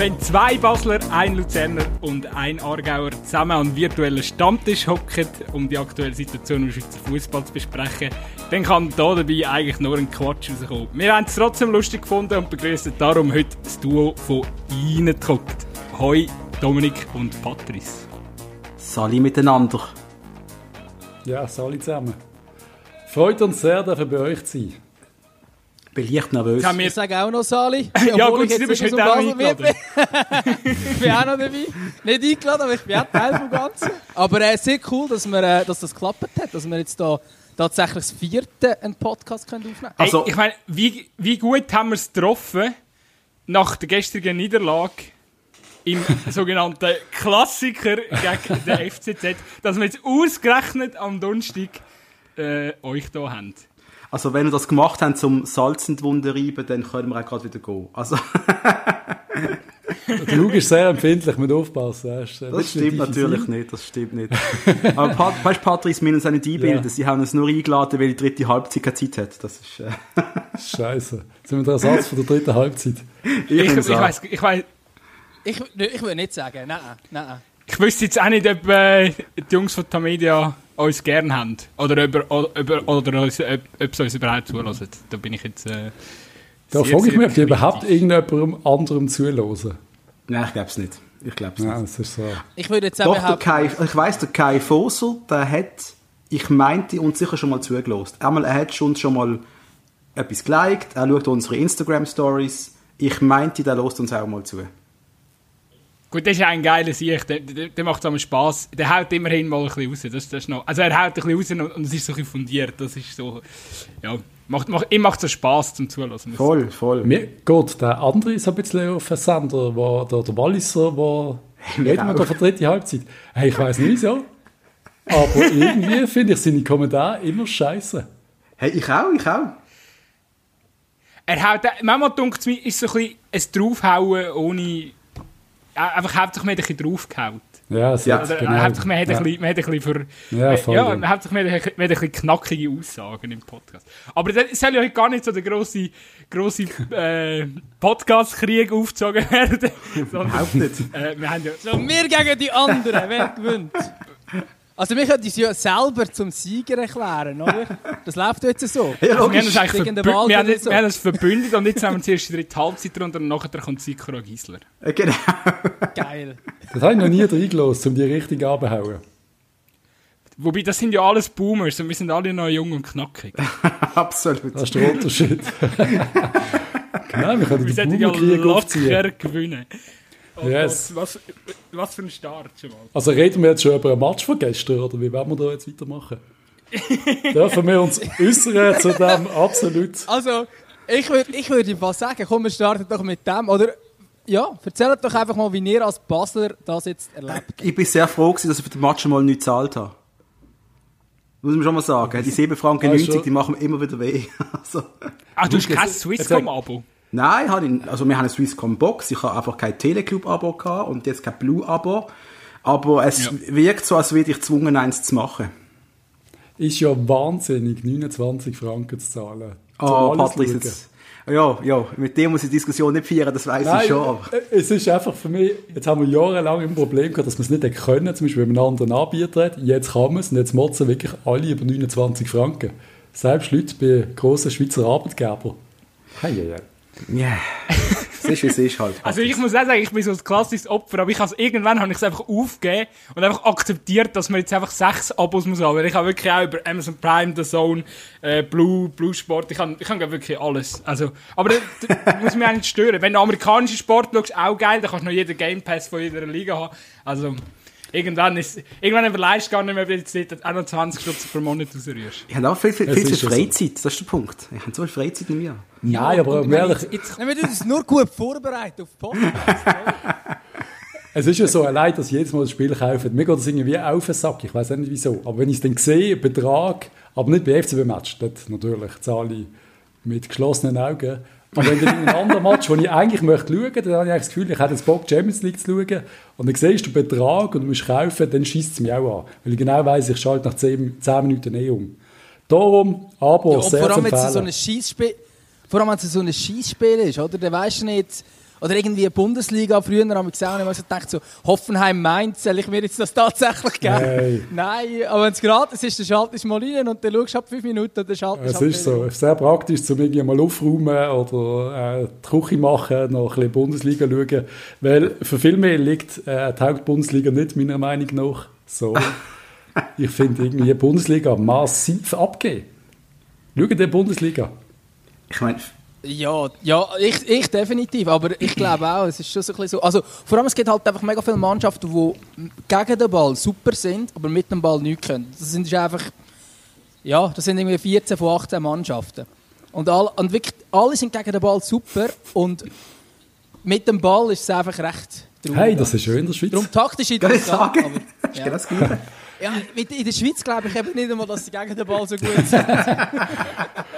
Wenn zwei Basler, ein Luzerner und ein Aargauer zusammen an virtuellen Stammtisch hocken, um die aktuelle Situation im Schweizer Fußball zu besprechen, dann kann da dabei eigentlich nur ein Quatsch rauskommen. Wir haben es trotzdem lustig gefunden und begrüßen darum heute das Duo von Ihnen gehockt. Hoi, Dominik und Patrice. Sali miteinander. Ja, Sali zusammen. Freut uns sehr, dass wir bei euch zu sein. Bin leicht nervös. Ja, wir sagen auch noch Sali. Ja, gut, ich du jetzt bist nicht heute auch eingeladen. ich bin auch noch dabei. Nicht eingeladen, aber ich bin auch Teil vom Ganzen. Aber äh, sehr cool, dass, wir, äh, dass das geklappt hat, dass wir jetzt da tatsächlich das vierte einen Podcast können aufnehmen können. Also- hey, ich meine, wie, wie gut haben wir es getroffen nach der gestrigen Niederlage im sogenannten Klassiker gegen den FCZ, dass wir jetzt ausgerechnet am Donnerstag äh, euch hier haben. Also wenn wir das gemacht haben zum Salz in die Wunde reiben, dann können wir auch gerade wieder gehen. Also Der Luke ist sehr empfindlich, mit aufpassen. Das stimmt natürlich nicht, das stimmt nicht. Aber Pat weißt, Patrice, wir müssen uns auch nicht einbilden. Ja. Sie haben uns nur eingeladen, weil die dritte Halbzeit keine Zeit hat. Das ist... Äh, Scheiße. Sind wir der Ersatz von der dritten Halbzeit? ich Ich, ich, weiss, ich, weiss, Ich, ich würde nicht sagen, nein, nein. Ich wüsste jetzt auch nicht, ob äh, die Jungs von Tamedia uns gern haben. Oder, ob, oder, oder uns, ob, ob sie uns überhaupt zulassen. Da bin ich jetzt... Äh, Da sehr, frage ich mich, ob die überhaupt irgendjemandem anderem zuhören. Nein, ich glaube es nicht. Ich glaube es nicht. das ist so. Ich würde jetzt auch Doch, Kai, ich weiss, der Kai Foser, der hat, ich meinte, uns sicher schon mal zugelost. Einmal, er hat uns schon mal etwas geliked, er schaut unsere Instagram-Stories. Ich meinte, der lost uns auch mal zu. Gut, das ist ja ein geiler Sieg. Der, der, der macht aber Spass. Der haut immerhin mal ein bisschen raus. Das, das ist noch, also er haut ein bisschen raus und, es ist so ein bisschen fundiert. Das ist so... Ja, macht, macht, ihm macht so Spass zum Zulassen. Voll, voll. Mir geht der andere so ein bisschen auf den Sender, wo, der, der Walliser, mir reden wir auch. da von dritte Halbzeit. Hey, ich weiß nicht wieso. Aber irgendwie finde ich seine Kommentare immer scheiße. Hey, ich auch, ich auch. Er haut... Manchmal denkt es mir, ist so ein bisschen ein Draufhauen ohne... äh, Einfach hauptsächlich mehr ein bisschen draufgehauen. Ja, das Ja, Oder genau. hauptsächlich man hat ein ja. bisschen, man hat ein bisschen für... Ja, voll, ja, ja. hauptsächlich man hat ein bisschen- ein bisschen knackige Aussagen im Podcast. Aber das soll ja heute gar nicht so der grosse, grosse äh, Podcast-Krieg aufgezogen werden. Überhaupt nicht. äh, wir haben ja... so wir gegen die anderen, wer gewinnt? Also wir können uns ja selber zum Sieger erklären, oder? Das läuft jetzt so. Ja, Also wir haben den verbü- wir haben, oder jetzt- so. wir haben uns verbündet und jetzt haben wir zuerst die dritte Halbzeit drunter und nachher kommt Sikora Gisler. Äh, Genau. Geil. Das habe ich noch nie reingelassen, um die richtig abzuhauen. Wobei, das sind ja alles Boomers und wir sind alle noch jung und knackig. Absolut. Das ist der Unterschied. genau, wir können Wir ja Bauernkrieg aufziehen. locker gewinnen. Oh Yes. Gott, was, was für ein Start schon mal. Also reden wir jetzt schon über ein Match von gestern, oder wie werden wir da jetzt weitermachen? Dürfen wir uns äußern zu dem absolut... Also, ich würde ich würd einfach sagen, komm, wir starten doch mit dem. Oder, ja, erzählt doch einfach mal, wie ihr als Basler das jetzt erlebt. Ich bin sehr froh gewesen, dass ich für den Match mal nichts gezahlt habe. Muss man schon mal sagen. Die 7 Franken Ah, 90, schon. die machen mir immer wieder weh. Also, Ah, du hast kein Swisscom-Abo? Nein, habe ich, also wir haben eine Swisscom Box, ich habe einfach kein Teleclub-Abo gehabt und jetzt kein Blue-Abo. Aber es Ja. wirkt so, als würde ich gezwungen, eins zu machen. Ist ja wahnsinnig, 29 Franken zu zahlen. Oh, alles Patrice, schauen. jetzt. Ja, ja, mit dem muss ich die Diskussion nicht führen, das weiß ich schon. Aber. äh, es ist einfach für mich, jetzt haben wir jahrelang ein Problem gehabt, dass wir es nicht können, zum Beispiel wenn man einen anderen Anbieter hat. Jetzt kann man es und jetzt motzen wirklich alle über 29 Franken. Selbst Leute bei grossen Schweizer Arbeitgebern. Hei, hei, hei. Ja, es ist, wie es ist halt. Also ich muss auch sagen, ich bin so ein klassisches Opfer, aber ich has, irgendwann habe ich es einfach aufgegeben und einfach akzeptiert, dass man jetzt einfach sechs Abos muss haben. Weil ich habe wirklich auch über Amazon Prime, The Zone, äh, Blue, Blue Sport, ich habe ich hab wirklich alles. Also, aber das, das muss mich auch nicht stören. Wenn du amerikanischen Sport schaust, auch geil, dann kannst du noch jeden Game Pass von jeder Liga haben. Also irgendwann ist, irgendwann überleist du gar nicht mehr, wenn du jetzt auch noch 20 Stunden pro Monat rausrührst. Ich habe auch viel, viel, viel, viel ist ja so. Freizeit, das ist der Punkt. Ich habe so viel Freizeit in mir. Aber ich um meine, ehrlich, jetzt, wir tun uns nur gut vorbereitet auf die Podcast. es ist ja so, allein, dass ich jedes Mal das Spiel kaufe. Mir geht das irgendwie auf den Sack, ich weiß auch nicht wieso. Aber wenn ich es dann sehe, Betrag, aber nicht bei FCB-Match, dort natürlich zahle ich mit geschlossenen Augen. Aber wenn dann in einem anderen Match, wo ich eigentlich möchte schauen, dann habe ich das Gefühl, ich hätte jetzt Bock, Champions League zu schauen. Und dann siehst du den Betrag und du musst kaufen, dann schießt es mich auch an. Weil ich genau weiss, ich schalte nach 10, 10 Minuten eh um. Darum, aber und sehr vor allem, wenn es so ein Scheissspiel vor allem, wenn es so ein Scheissspiel ist, oder? Dann weisst du nicht, Oder irgendwie Bundesliga früher haben wir gesehen, und ich so gedacht, so, Hoffenheim meint, soll ich mir jetzt das tatsächlich geben? Hey. Nein, aber wenn es gratis ist, dann schaltest du mal rein und dann schaust du ab fünf Minuten und dann schaltest Es du ab ist so sehr praktisch, zum irgendwie mal aufräumen oder äh, die Küche machen, noch ein bisschen Bundesliga schauen. Weil für viel mehr liegt äh, die Hauptbundesliga nicht, meiner Meinung nach. So. ich finde irgendwie die Bundesliga massiv abgeben. Schau die Bundesliga. Ich meine, Ja, ja ich, ich definitiv, aber ich glaube auch, es ist schon so ein bisschen so. Also, vor allem, es gibt halt einfach mega viele Mannschaften, die gegen den Ball super sind, aber mit dem Ball nichts können. Das sind einfach, ja, das sind irgendwie 14 von 18 Mannschaften. Und, all, und wirklich, alle sind gegen den Ball super und mit dem Ball ist es einfach recht traurig. Hey, das ist schön in der Schweiz. Darum taktisch aber... das ist Ja. genau das. Ja, in der Schweiz glaube ich eben nicht einmal, dass sie gegen den Ball so gut sind.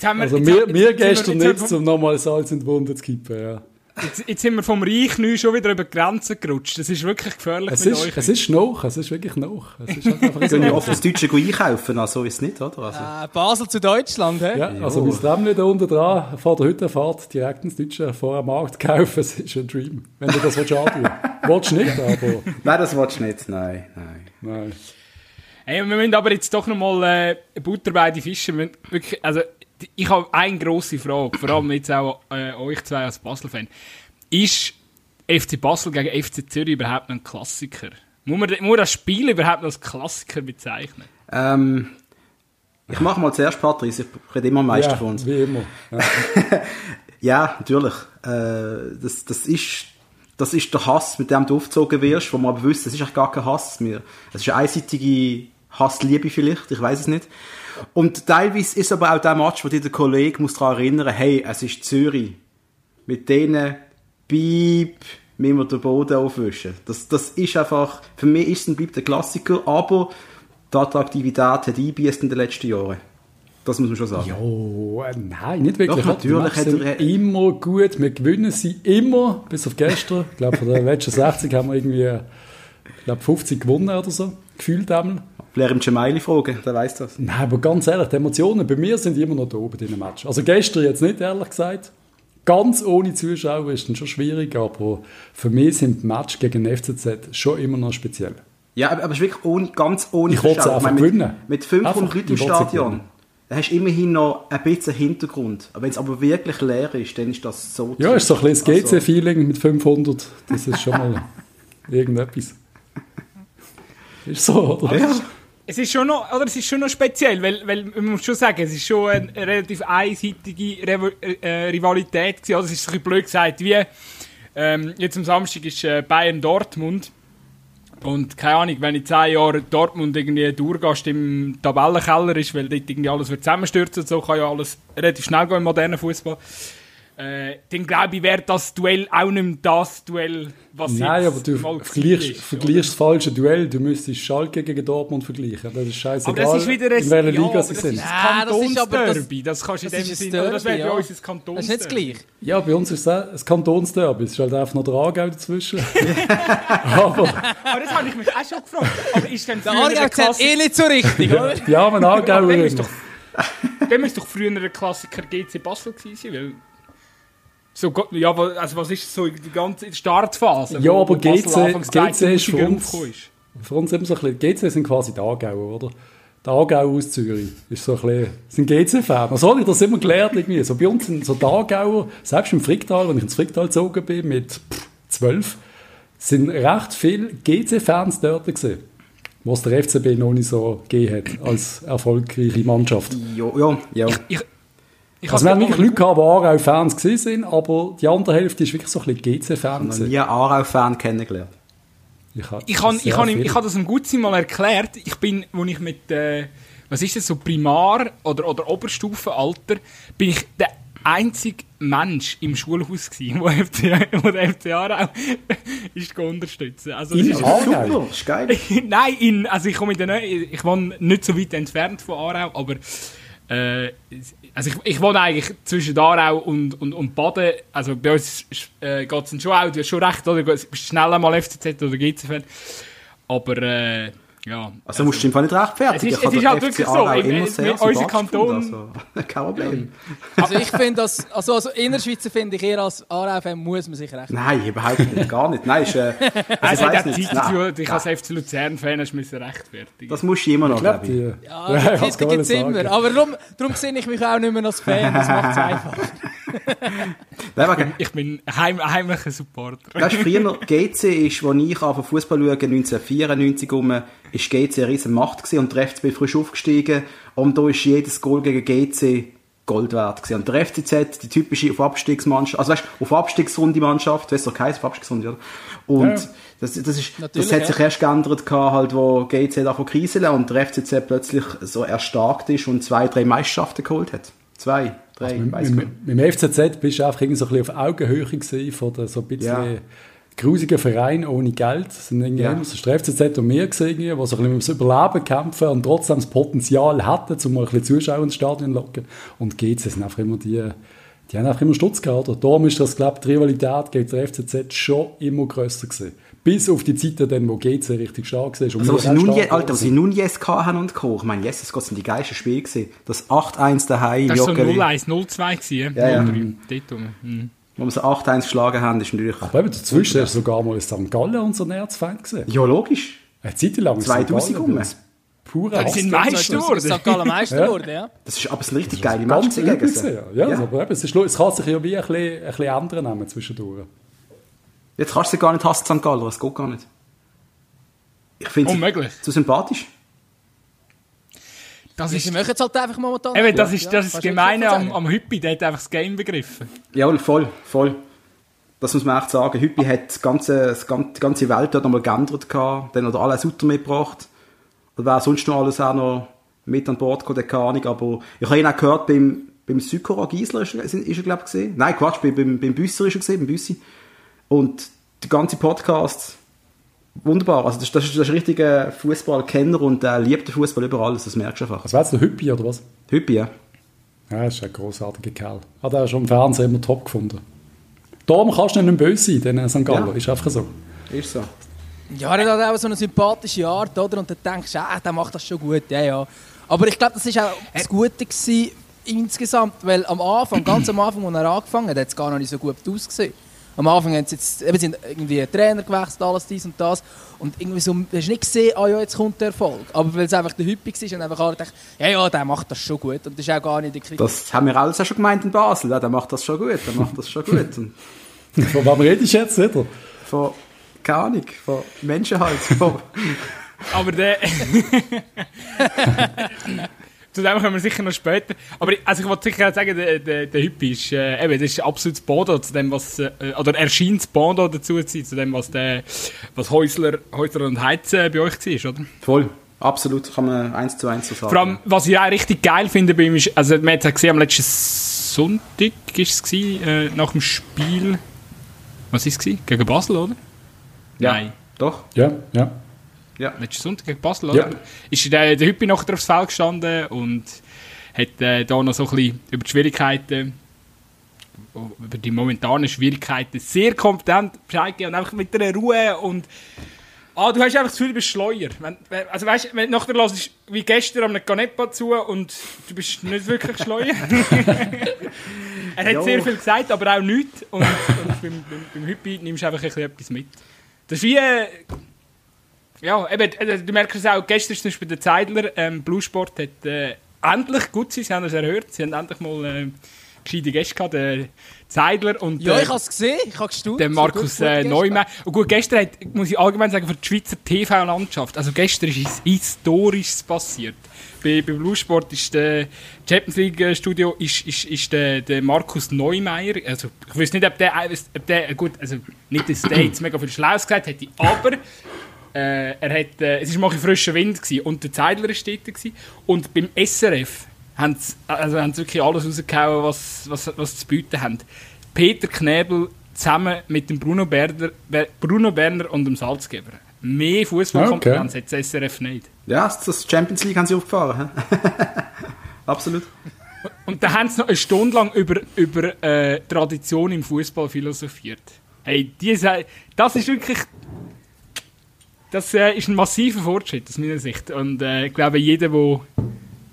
Jetzt haben wir, Also jetzt, mir, jetzt- mir jetzt sind wir- gestern jetzt nicht, haben wir um nochmal Salz in die Wunde zu kippen. Ja. Jetzt, jetzt sind wir vom Reich neu schon wieder über die Grenzen gerutscht. Das ist wirklich gefährlich Es, mit ist, euch. es ist noch, es ist wirklich noch. Es ist halt einfach ja so. oft das Deutsche einkaufen, also ist es nicht, oder? Also, Äh, Basel zu Deutschland, hä? Ja, also mein Lämmchen da unten dran, vor der Hüttenfahrt, direkt ins Deutsche, vor einem Markt kaufen, das ist ein Dream. Wenn du das willst antun willst. du nicht, aber Nein, das willst du nicht. Nein, nein. nein. Hey, wir müssen aber jetzt doch nochmal äh, Butter bei die Fische. Wir müssen Wirklich, also, ich habe eine grosse Frage, vor allem jetzt auch äh, euch zwei als Basel-Fan. Ist FC Basel gegen FC Zürich überhaupt noch ein Klassiker? Muss man, muss man das Spiel überhaupt noch als Klassiker bezeichnen? Ähm, ich mache mal zuerst Patrice, ich rede immer am meisten Ja, von uns. wie immer. Ja. Ja, natürlich. Äh, das, das, ist, das ist der Hass, mit dem du aufgezogen wirst, wo man aber wüsste, es ist eigentlich gar kein Hass mehr. Es ist eine einseitige Hassliebe vielleicht, ich weiß es nicht. Und teilweise ist aber auch der Match, wo dir der Kollege muss daran erinnern, hey, es ist Zürich. Mit denen Piep, müssen wir den Boden aufwischen. Das, das ist einfach, für mich ist es und bleibt ein Klassiker, aber die Attraktivität hat eingebüßt in den letzten Jahren. Das muss man schon sagen. Oh, äh, nein, nicht wirklich. Doch, natürlich hat er- immer gut. Wir gewinnen sie immer, bis auf gestern. Ich glaube, von den letzten 60 haben wir irgendwie ich glaube, 50 gewonnen oder so. Gefühlt einmal. Vielleicht im Gemaili fragen, der weiß das. Nein, aber ganz ehrlich, die Emotionen bei mir sind immer noch da oben in dem Match. Also gestern jetzt nicht, ehrlich gesagt. Ganz ohne Zuschauer ist dann schon schwierig, aber für mich sind die Match gegen den FCZ schon immer noch speziell. Ja, aber, es ist wirklich ohne, ganz ohne Ich Zuschauer. einfach mit, gewinnen. Mit 500 Einfach, Leuten im ich Stadion, da hast du immerhin noch ein bisschen Hintergrund. Aber wenn es aber wirklich leer ist, dann ist das so Ja, ist so ein bisschen das Also, GC-Feeling mit 500. Das ist schon mal irgendetwas. Ist so, oder? Ja. Es ist schon noch, oder es ist schon noch speziell, weil, weil man muss schon sagen, es ist schon eine relativ einseitige Revo äh, Rivalität gewesen. Also es ist ein bisschen blöd gesagt, wie ähm, jetzt am Samstag ist äh, Bayern Dortmund und keine Ahnung, wenn in zehn Jahren Dortmund irgendwie Durchgast im Tabellenkeller ist, weil dort irgendwie alles wird zusammenstürzen so, kann ja alles relativ schnell gehen im modernen Fußball. Äh, dann glaube ich, wäre das Duell auch nicht mehr das Duell, was Nein, jetzt aber du vergleichst, das falsche Duell. Du müsstest Schalke gegen Dortmund vergleichen. Das ist scheißegal, Aber das ist wieder ein, in welcher ja, Liga sie das sind. Ist Ja, das das ist aber das- Kantonsderby, das kannst du in das dem ist ein Sinne, das wäre Derby, bei ja. uns das Das ist Kantonsderby. nicht das Gleiche. Ja, bei uns ist es auch ein Kantonsderby. Es ist halt einfach noch der Aargau dazwischen. aber Aber das habe ich mich auch schon gefragt. Aber ist denn Der Aargau ein zählt eh nicht so richtig, oder? aber dem Aargauer. ist doch, dem ist doch früher ein Klassiker GC Basel gewesen, weil so, ja, also was ist so die ganze Startphase? Ja, aber GC GC ist für 2000er uns- ist. Für uns immer so ein bisschen, GC sind quasi die Aargauer, oder? Der Aargau aus Zürich ist so ein bisschen, sind GC-Fan. Also habe ich das immer gelernt irgendwie. So bei uns sind so die Aargauer, selbst im Fricktal, wenn ich ins Fricktal gezogen bin, mit pff, 12, sind recht viele GC-Fans dort gewesen. Was der FCB noch nicht so gegeben hat, als erfolgreiche Mannschaft. Ja, ja, ja. Ich, ich Also wir haben wirklich Leute gehabt, die Aargau-Fans gewesen sind, aber die andere Hälfte ist wirklich so ein bisschen GC-Fan noch gewesen. nie einen Aarau-Fan kennengelernt. Ich habe Ich ich, ich habe das im Gutsein mal erklärt. Ich bin, als ich mit, äh, was ist das, so Primar- oder, oder Oberstufenalter, bin ich der einzige Mensch im Schulhaus gewesen, der FC, wo der FC Aarau ist unterstützen. Also, das In ist, Aarau? Super, ist geil. Nein, in, also ich komme in der Nähe, ich wohne nicht so weit entfernt von Aarau, aber äh, also ich, ich wohne eigentlich zwischen Aarau und, und, und Baden. Also bei uns äh, geht es schon auch, du hast schon recht, oder? Du bist schnell einmal FCZ oder GC-Fan. Aber äh, Ja. Also musst du im Fall nicht rechtfertigen. Es ist- Ich es ist halt FC wirklich so, Aarau im- immer im- sehr unser sympathisch Kanton- Also, kein Problem. Also ich finde, dass, also, also Innerschweizer finde ich, eher als ARFM muss man sich recht. Nein, überhaupt nicht. Gar nicht. Nein, ist, äh, also ich Also nicht. Zeit Nein, ich als FC Luzern-Fan hast müssen rechtfertigen. Das musst du immer noch, Ich glaube, ich. die... Ja, Ja, ich gerade gibt es immer. Aber darum, darum sehe ich mich auch nicht mehr als Fan. Das macht es einfach. Nein, Ich bin heim, heimlicher Supporter. Weißt du, früher, GC ist, als ich auf Fußball schaue, 1994 rum, ist GC eine riesen Macht gewesen und der FCB frisch aufgestiegen und da ist jedes Goal gegen GC Gold wert gewesen. Und der FCZ, die typische auf Abstiegsmannschaft, also weißt du, auf Abstiegsrunde Mannschaft, weißt du, okay, auf Abstiegsrunde, oder? Und Ja. das, das ist, Natürlich, das hat sich ja. erst geändert gehabt, halt, wo GC davon kriseln und der FCZ plötzlich so erstarkt ist und zwei, drei Meisterschaften geholt hat. Zwei, drei, Mit, ich nicht. mit, mit dem FCZ bist du einfach irgendwie so ein bisschen auf Augenhöhe gewesen von der so ein bisschen Ja. Grusigen Verein ohne Geld. Das sind irgendwie Ja. immer so der FCZ und wir gesehen, die so ein bisschen ums Überleben kämpfen und trotzdem das Potenzial hatten, um mal ein bisschen Zuschauer ins Stadion zu locken. Und GC sind einfach immer die, die haben einfach immer Stutz gehabt. Oder? Darum ist das, glaube ich, die Rivalität gegen den FCZ schon immer grösser gewesen. Bis auf die Zeiten, dann, wo GC richtig stark war. und Also, was sie nun, je, Alter, was sie nun yes haben und Co. Ich meine, yes, das sind die geilsten Spiele gewesen. Das 8-1 daheim, Das war so Joggeli, 0-1, 0-2 gewesen. Ja, ja. 0-3, dort rum. Mhm. Wo wir so 8-1 geschlagen haben, ist natürlich... Aber eben dazwischen ist sogar mal St. Gallen unser Erzfeind gesehen. Ja, logisch. Eine Zeit lang ist 2000 St. Gallen rum. das pure Ja, die sind Hass- Meister geworden. St. Gallen Meister Ja. geworden, ja. Das ist aber es sind richtig geile übel gegen sie. ja. Ja, aber eben, es, ist, es kann sich ja wie ein bisschen, ein bisschen ändern nehmen zwischendurch. Jetzt kannst du sie gar nicht hassen, St. Galler, es geht gar nicht. Ich finde Unmöglich. zu sympathisch. Das ist, machen es halt einfach momentan. eben, das Ja, ist, das ist das Gemeine am, am Hüppi, der hat einfach das Game begriffen. Jawohl, voll, voll. Das muss man echt sagen. Hüppi hat das ganze, das ganze, die ganze Welt dort nochmal geändert gehabt. Dann hat er alles Sutter mitgebracht. Und wer sonst noch alles auch noch mit an Bord gekommen, keine Ahnung. Aber ich habe ihn auch gehört beim, beim Sykora Giesler ist, er- ist er, glaube ich, gesehen. Nein, Quatsch, beim, beim, beim Büsser ist er gesehen, beim Büssi. Und der ganze Podcast, wunderbar. Also das, das, ist, das ist ein richtiger Fußballkenner und er liebt den Fußball über alles. Das merkst du einfach. Was wäre jetzt der Hüppi oder was? Hüppi, ja. Ja, das ist ein großartiger Kerl. Hat er schon im Fernsehen immer top gefunden. Darum kannst du nicht böse sein, denn St. Gallen. Ja. Ist einfach so. Ist so. Ja, er hat auch so eine sympathische Art, oder? Und dann denkst du, ah, der macht das schon gut, ja, ja. Aber ich glaube, das war auch das Gute gewesen, insgesamt, weil am Anfang, ganz am Anfang, als er angefangen hat, hat es gar noch nicht so gut ausgesehen. Am Anfang haben sie jetzt, eben, sind irgendwie Trainer gewechselt, alles dies und das. Und irgendwie so, du hast nicht gesehen, ah ja, jetzt kommt der Erfolg. Aber weil es einfach der Hüppig war und einfach alle gedacht, ja, ja, der macht das schon gut. Und das ist auch gar nicht der Kritik. Das haben wir alles auch schon gemeint in Basel. Ja, der macht das schon gut, der macht das schon gut. Und Von wem redest du jetzt, oder? von, keine Ahnung, von Menschen halt. Von, Aber der. Zu dem kommen wir sicher noch später. Aber ich- also ich wollte sicher auch sagen, der, der, der Hüppi ist, äh, eben, das ist absolutes Bodo zu dem, was, äh, oder erscheint das Bodo dazu zu sein, zu dem, was, der, was Häusler, Häusler und Heiz äh, bei euch war, oder? voll, absolut, kann man eins zu eins so sagen. Vor allem, was ich auch richtig geil finde bei ihm ist, also man hat es gesehen, am letzten Sonntag ist es gewesen, äh, nach dem Spiel, was ist es gewesen? Gegen Basel, oder? ja, Nein. Doch, Ja, ja. Ja. letzten Sonntag gegen Basel, Ja. oder? Ist der, der Hüppi nachher aufs Feld gestanden und hat äh, da noch so ein bisschen über die Schwierigkeiten, über die momentanen Schwierigkeiten sehr kompetent Bescheid gegeben und einfach mit einer Ruhe und Ah, du hast einfach das Gefühl, du bist Schleuer. Wenn, also weißt, wenn du nachher hörst, wie gestern am Canepa zu und du bist nicht wirklich Schleuer. er hat Ja. sehr viel gesagt, aber auch nichts. Und, und beim, beim, beim Hüppi nimmst du einfach ein bisschen etwas mit. Das ist wie... Äh, ja, eben, äh, du merkst es auch, gestern zum Beispiel der Zeidler, ähm, Blue Sport hat äh, endlich, gut sie, sie haben es erhört, sie haben endlich mal äh, gescheite Gäste gehabt, der Zeidler und ja, der- ich habe es gesehen, ich habe gestaunt. der So Markus gut äh, gestern. Neumann. Und gut, gestern hat, muss ich allgemein sagen, für die Schweizer TV-Landschaft, also gestern ist etwas Historisches passiert. Bei, bei Blue Sport ist der Champions League Studio ist, ist, ist der, der Markus Neumeier, also ich weiß nicht, ob der, ob der gut, also nicht, dass der jetzt mega viel Schlaues gesagt hätte, aber äh, er hat, äh, es war mal ein frischer Wind gewesen, und der Zeidler war dort. Gewesen. Und beim SRF haben sie, also haben sie wirklich alles rausgehauen, was, was, was sie zu bieten haben. Peter Knebel zusammen mit dem Bruno Berner, Ber- Bruno Berner und dem Salzgeber. Mehr Fußballkompetenz hat das SRF nicht. Ja, das- Champions League haben sie aufgefahren. absolut. Und da haben sie noch eine Stunde lang über, über äh, Tradition im Fußball philosophiert. Hey, die, das ist wirklich. Das äh, ist ein massiver Fortschritt aus meiner Sicht. Und äh, ich glaube, jeder, der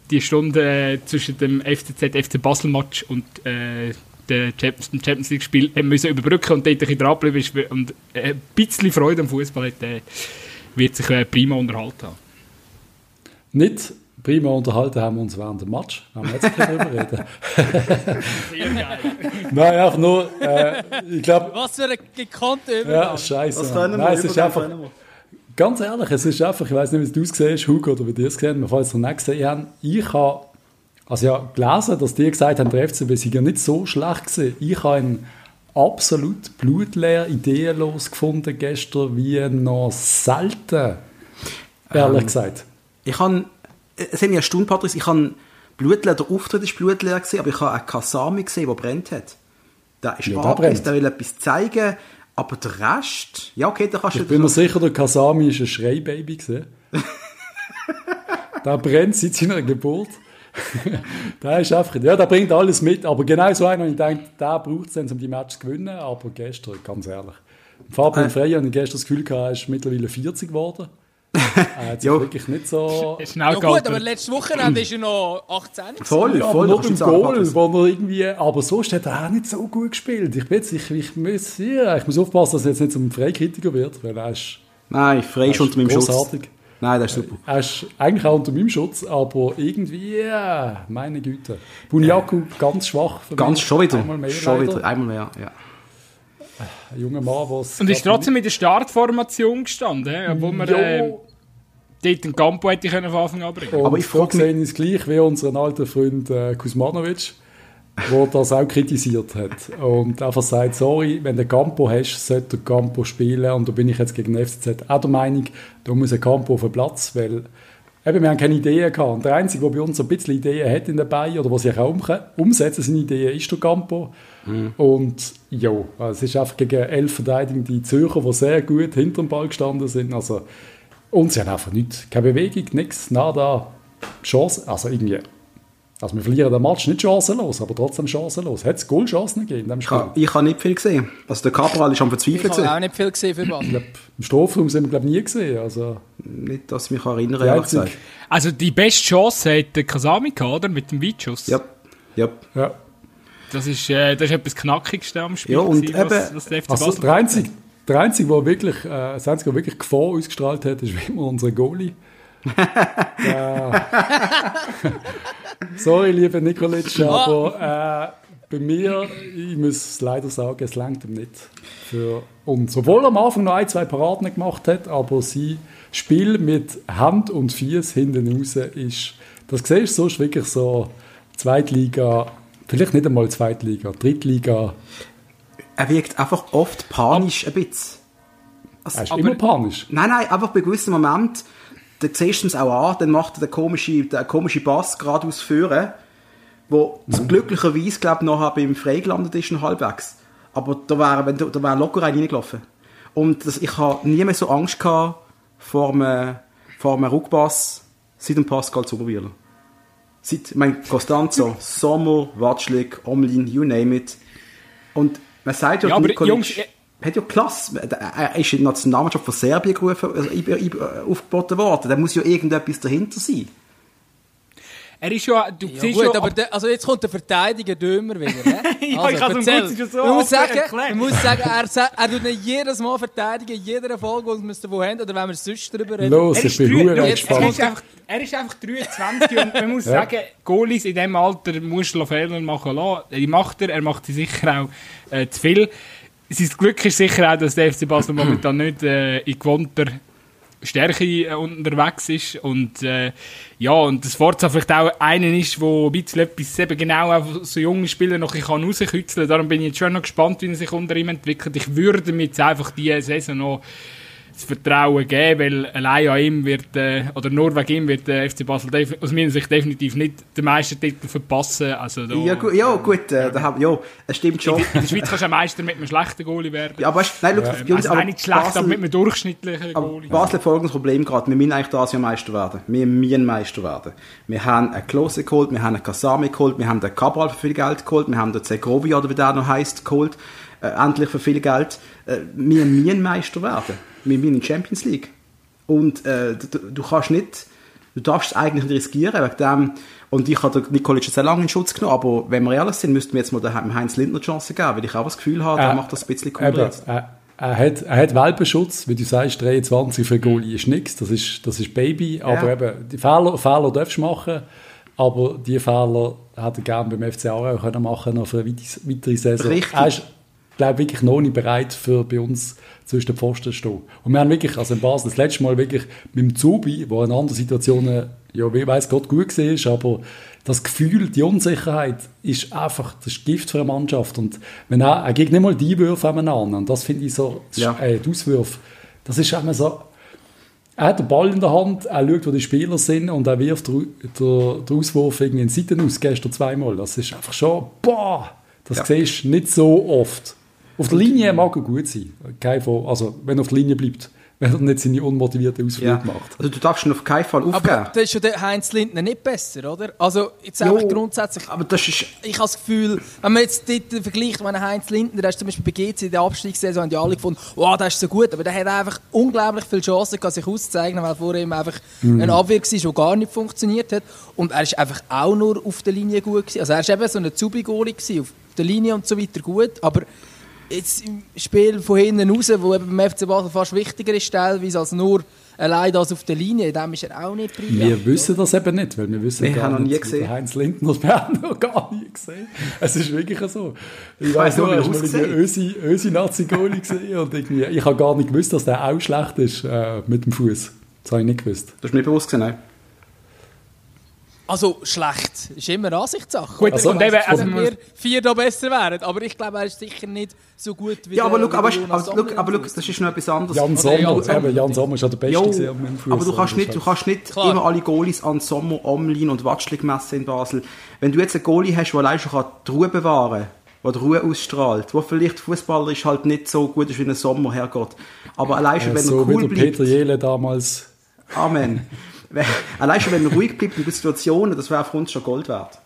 die Stunde äh, zwischen dem FCZ, FC Basel-Match und äh, dem Champions League-Spiel müssen überbrücken und dort ein bisschen dranbleiben ist und äh, ein bisschen Freude am Fußball hat, äh, wird sich äh, prima unterhalten haben. Nicht prima unterhalten haben wir uns während dem Match. Haben wir jetzt drüber reden. Sehr geil. Nein, einfach nur, äh, ich glaube, Was für ein gekonnter Übergang. ja, scheiße. Das können wir. Nein, es ist einfach, können wir. Ganz ehrlich, es ist einfach, ich weiß nicht, wie du es gesehen hast, Hugo, oder wie du es gesehen hast, falls ihr es nicht gesehen habt, ich habe, also ja, gelesen, dass die gesagt haben, der FCB sei ja nicht so schlecht gewesen. Ich habe ihn absolut blutleer, ideenlos gefunden gestern, wie noch selten, ehrlich Ähm, gesagt. Ich habe, es hat mich erstaunt, Patrice, ich habe Blutleer, der Auftritt ist blutleer gesehen, aber ich habe einen Kasami gesehen, der brennt hat. Der ist Ja, der der will etwas zeigen, aber der Rest, ja okay, da kannst du... Ich bin mir sicher, der Kasami ist ein Schreibaby gewesen. der brennt seit seiner Geburt. der ist einfach, ja, der bringt alles mit, aber genau so einer, ich denke, der braucht es dann, um die Matches zu gewinnen, aber gestern, ganz ehrlich. Fabian Äh. Frey, ich gestern das Gefühl gehabt, er ist mittlerweile 40 geworden. Er hat sich Jo. wirklich nicht so... Schnell Ja gut, aber letztes Wochenende ist er noch 18. gewesen. Voll, Ja, aber voll, das im ist Goal, wo er irgendwie, aber sonst hat er auch nicht so gut gespielt. Ich, bin jetzt, ich, ich, muss, ja, ich muss aufpassen, dass er jetzt nicht zum Freikritiker wird, weil er ist, Nein, frei ist er unter meinem Schutz. grossartig. Nein, das ist super. Er ist eigentlich auch unter meinem Schutz, aber irgendwie, ja, meine Güte. Bunyaku ganz schwach. für Ganz mich. schon wieder. Einmal mehr schon leider. wieder. Einmal mehr, ja. Ein junger Mann, der Und ist trotzdem in der Startformation gestanden, obwohl man äh, dort einen Campo hätte können von Anfang an bringen Aber ich ich frage frag mich- sehen es gleich wie unseren alten Freund äh, Kuzmanovic, der das auch kritisiert hat. Und einfach sagt, sorry, wenn du Campo hast, sollte der Campo spielen. Und da bin ich jetzt gegen den FCZ auch der Meinung, da muss ein Campo auf den Platz, weil eben, wir haben keine Ideen gehabt. Und der Einzige, der bei uns ein bisschen Ideen hat in dabei, oder was sich auch um, umsetzen seine Ideen, ist der Campo. Und ja, also es ist einfach gegen elf verteidigende Zürcher, die sehr gut hinter dem Ball gestanden sind. Also, und sie haben einfach nichts, keine Bewegung, nichts, nada, Chance, also irgendwie, also wir verlieren den Match nicht chancenlos, aber trotzdem chancenlos. Hat es Goalchancen gegeben in dem Ich Spiel? habe ich hab nicht viel gesehen. Also der Cabral ist am Ich Verzweifeln. habe auch nicht viel gesehen für Basel. Ich glaub, Im Strafraum sind wir glaube nie gesehen, also Nicht, dass ich mich erinnere, die ehrlich gesagt. Also die beste Chance hat der Kasami gehabt, oder? Mit dem Weitschuss. Ja, ja. ja. Das ist, äh, das ist etwas Knackigste am Spiel, Ja, und gewesen, was, eben- was der FC Also Basel der einzige, der einzige, der wirklich, äh, das einzige, der wirklich Gefahr ausgestrahlt hat, ist wie immer unser Goalie. äh, sorry, lieber Nikolic, aber äh, bei mir, ich muss es leider sagen, es langt ihm nicht für uns. Obwohl er am Anfang noch ein, zwei Paraden gemacht hat, aber sein Spiel mit Hand und Fies hinten raus ist, das siehst du sonst wirklich so Zweitliga, vielleicht nicht einmal Zweitliga, Drittliga, Er wirkt einfach oft panisch ein bisschen. Also, er ist Aber- immer panisch. Nein, nein, einfach bei gewissen Momenten, da siehst du es auch an, dann macht er den komischen, den komischen Bass geradeaus führen, wo zum glücklicherweise, glaube ich, noch beim Frei gelandet ist, noch halbwegs. Aber da wäre, wenn, da wäre locker rein reingelaufen. Und das, ich habe nie mehr so Angst gehabt vor einem, vor einem Rückpass seit dem Pascal Zuberwieler. Seit, ich meine, Costanzo, Sommer, Watschlik, Omlin, you name it. Und man sagt ja, Ja, aber Nikolic Jungs, äh- hat ja Klasse. Er ist in die Nationalmannschaft von Serbien gerufen, also, aufgeboten worden. Da muss ja irgendetwas dahinter sein. Er ist ja, du Ja, siehst gut, ja, aber der, also jetzt kommt der Verteidiger Dömer wieder. He? Ja, ich hab's ihm erzähl. kurz schon so man, muss sagen, man muss sagen, er, sa- er tut nicht jedes Mal verteidigen, in jeder Folge, die wir wo haben, oder wenn wir sonst darüber reden. Los, er ich ist, bin er, gespannt. ist einfach, er ist einfach 23 und man muss Ja. sagen, Goalies in diesem Alter musst du Fehler machen lassen. Die macht er, er macht sie sicher auch äh, zu viel. Sein Glück ist sicher auch, dass der FC Basel momentan nicht äh, in gewohnter Stärke äh, unterwegs ist und äh, ja, und das Forza vielleicht auch einer ist, wo ein bisschen etwas eben genau auf so junge Spieler noch bisschen rauskitzeln kann. Darum bin ich jetzt schon noch gespannt, wie er sich unter ihm entwickelt. Ich würde mir jetzt einfach diese Saison noch das Vertrauen geben, weil allein an ihm wird, äh, oder nur wegen ihm wird der FC Basel aus meiner Sicht definitiv nicht den Meistertitel verpassen. Also da, Ja, gut, ja, gut äh, da haben, ja, es stimmt schon. In der Schweiz kannst du Meister mit einem schlechten Goalie werden. Ja, aber weißt, nein, bei uns, also aber nicht schlecht, Basel- aber mit einem durchschnittlichen Goalie. Basel hat folgendes Problem gerade. Wir müssen eigentlich das Jahr Meister werden. Wir müssen Meister werden. Wir haben einen Klose geholt, wir haben einen Kasami geholt, wir haben den Cabral für viel Geld geholt, wir haben den Zegrovia, oder wie der noch heisst, geholt. Äh, endlich für viel Geld. Äh, wir müssen Meister werden. Wir müssen in die Champions League. Und äh, du, du kannst nicht, du darfst es eigentlich nicht riskieren, wegen dem, und ich habe Nikolic sehr lange in Schutz genommen, aber wenn wir ehrlich sind, müssten wir jetzt mal dem Heinz Lindner Chance geben, weil ich auch das Gefühl habe, der Äh, macht das ein bisschen Eben, jetzt. er, er, hat, er hat Welpenschutz, wie du sagst, 23 für Goalie ist nichts, das ist, das ist Baby, aber Ja. eben, die Fehler, Fehler darfst du machen, aber die Fehler hätte er gerne beim FC Aarau können machen noch für eine weite- weitere Saison. Richtig. Er ist, glaube wirklich noch nicht bereit für bei uns zwischen den Pfosten zu stehen. Und wir haben wirklich, also in Basel, das letzte Mal wirklich mit dem Zubi, wo in anderen Situationen, ja, wie weiß Gott, gut war, aber das Gefühl, die Unsicherheit ist einfach, das Gift für eine Mannschaft. Und wenn er, er geht nicht mal die Würfe aneinander. Und das finde ich so, Ja. äh, die Auswürfe, das ist immer so, er hat den Ball in der Hand, er schaut, wo die Spieler sind und er wirft den, den, den Auswurf irgendwie in Seiten aus, gestern zweimal. Das ist einfach schon, boah, das Ja. siehst du nicht so oft. Auf der Linie mag er gut sein, kein von, also wenn er auf der Linie bleibt, wenn er nicht seine unmotivierte Ausflüge Ja. macht. Also du darfst ihn auf keinen Fall aufgeben. Aber das ist ja der Heinz Lindner nicht besser, oder? Also, jetzt einfach Jo. grundsätzlich. aber das ist, Ich habe das Gefühl, wenn man jetzt dort vergleicht, wenn Heinz Lindner, der ist zum Beispiel bei GC in der Abstiegssaison, haben die alle gefunden, wow, der ist so gut, aber der hat einfach unglaublich viele Chancen, gehabt, sich auszuzeichnen, weil vor ihm einfach eine Abwehr war, die gar nicht funktioniert hat. Und er ist einfach auch nur auf der Linie gut gewesen. Also er ist eben so ein Zubi-Goalie gewesen, auf der Linie und so weiter gut, aber jetzt im Spiel von hinten raus, wo eben beim FC Basel fast wichtiger ist teilweise als nur allein das auf der Linie, dem ist er auch nicht brillant. Wir wissen das eben nicht, weil wir wissen Wir gar haben noch nicht, nie gesehen. der Heinz Lindner, das wir haben noch gar nie gesehen. Es ist wirklich so. Ich weiss weiß nur, ich er habe mal Ösi, Ösi Nazi-Goalie gesehen und irgendwie, ich habe gar nicht gewusst, dass der auch schlecht ist äh, mit dem Fuß. Das habe ich nicht gewusst. das ist mir nicht bewusst gewesen, nein. Also schlecht ist immer eine Ansichtssache. Gut, also, und eben, also wenn wir vier da besser wären, aber ich glaube, er ist sicher nicht so gut wie Ja, aber der- look, aber, wie der aber, aber, das ist noch etwas anderes. Jan Sommer, Jan Sommer. eben, Jan Sommer ist ja der Beste Jo, gewesen aber du kannst nicht, du kannst nicht Klar. immer alle Goalies an Sommer, Omlin und Watschlik messen in Basel. Wenn du jetzt einen Goalie hast, der allein schon die Ruhe bewahren kann, der die Ruhe ausstrahlt, wo vielleicht Fußballer ist halt nicht so gut ist wie ein Sommer, Herrgott. Aber allein schon, Äh, wenn so er wie cool der bleibt, Peter Jele damals. Amen. Allein schon, wenn er ruhig bleibt in den Situationen, das wäre für uns schon Gold wert.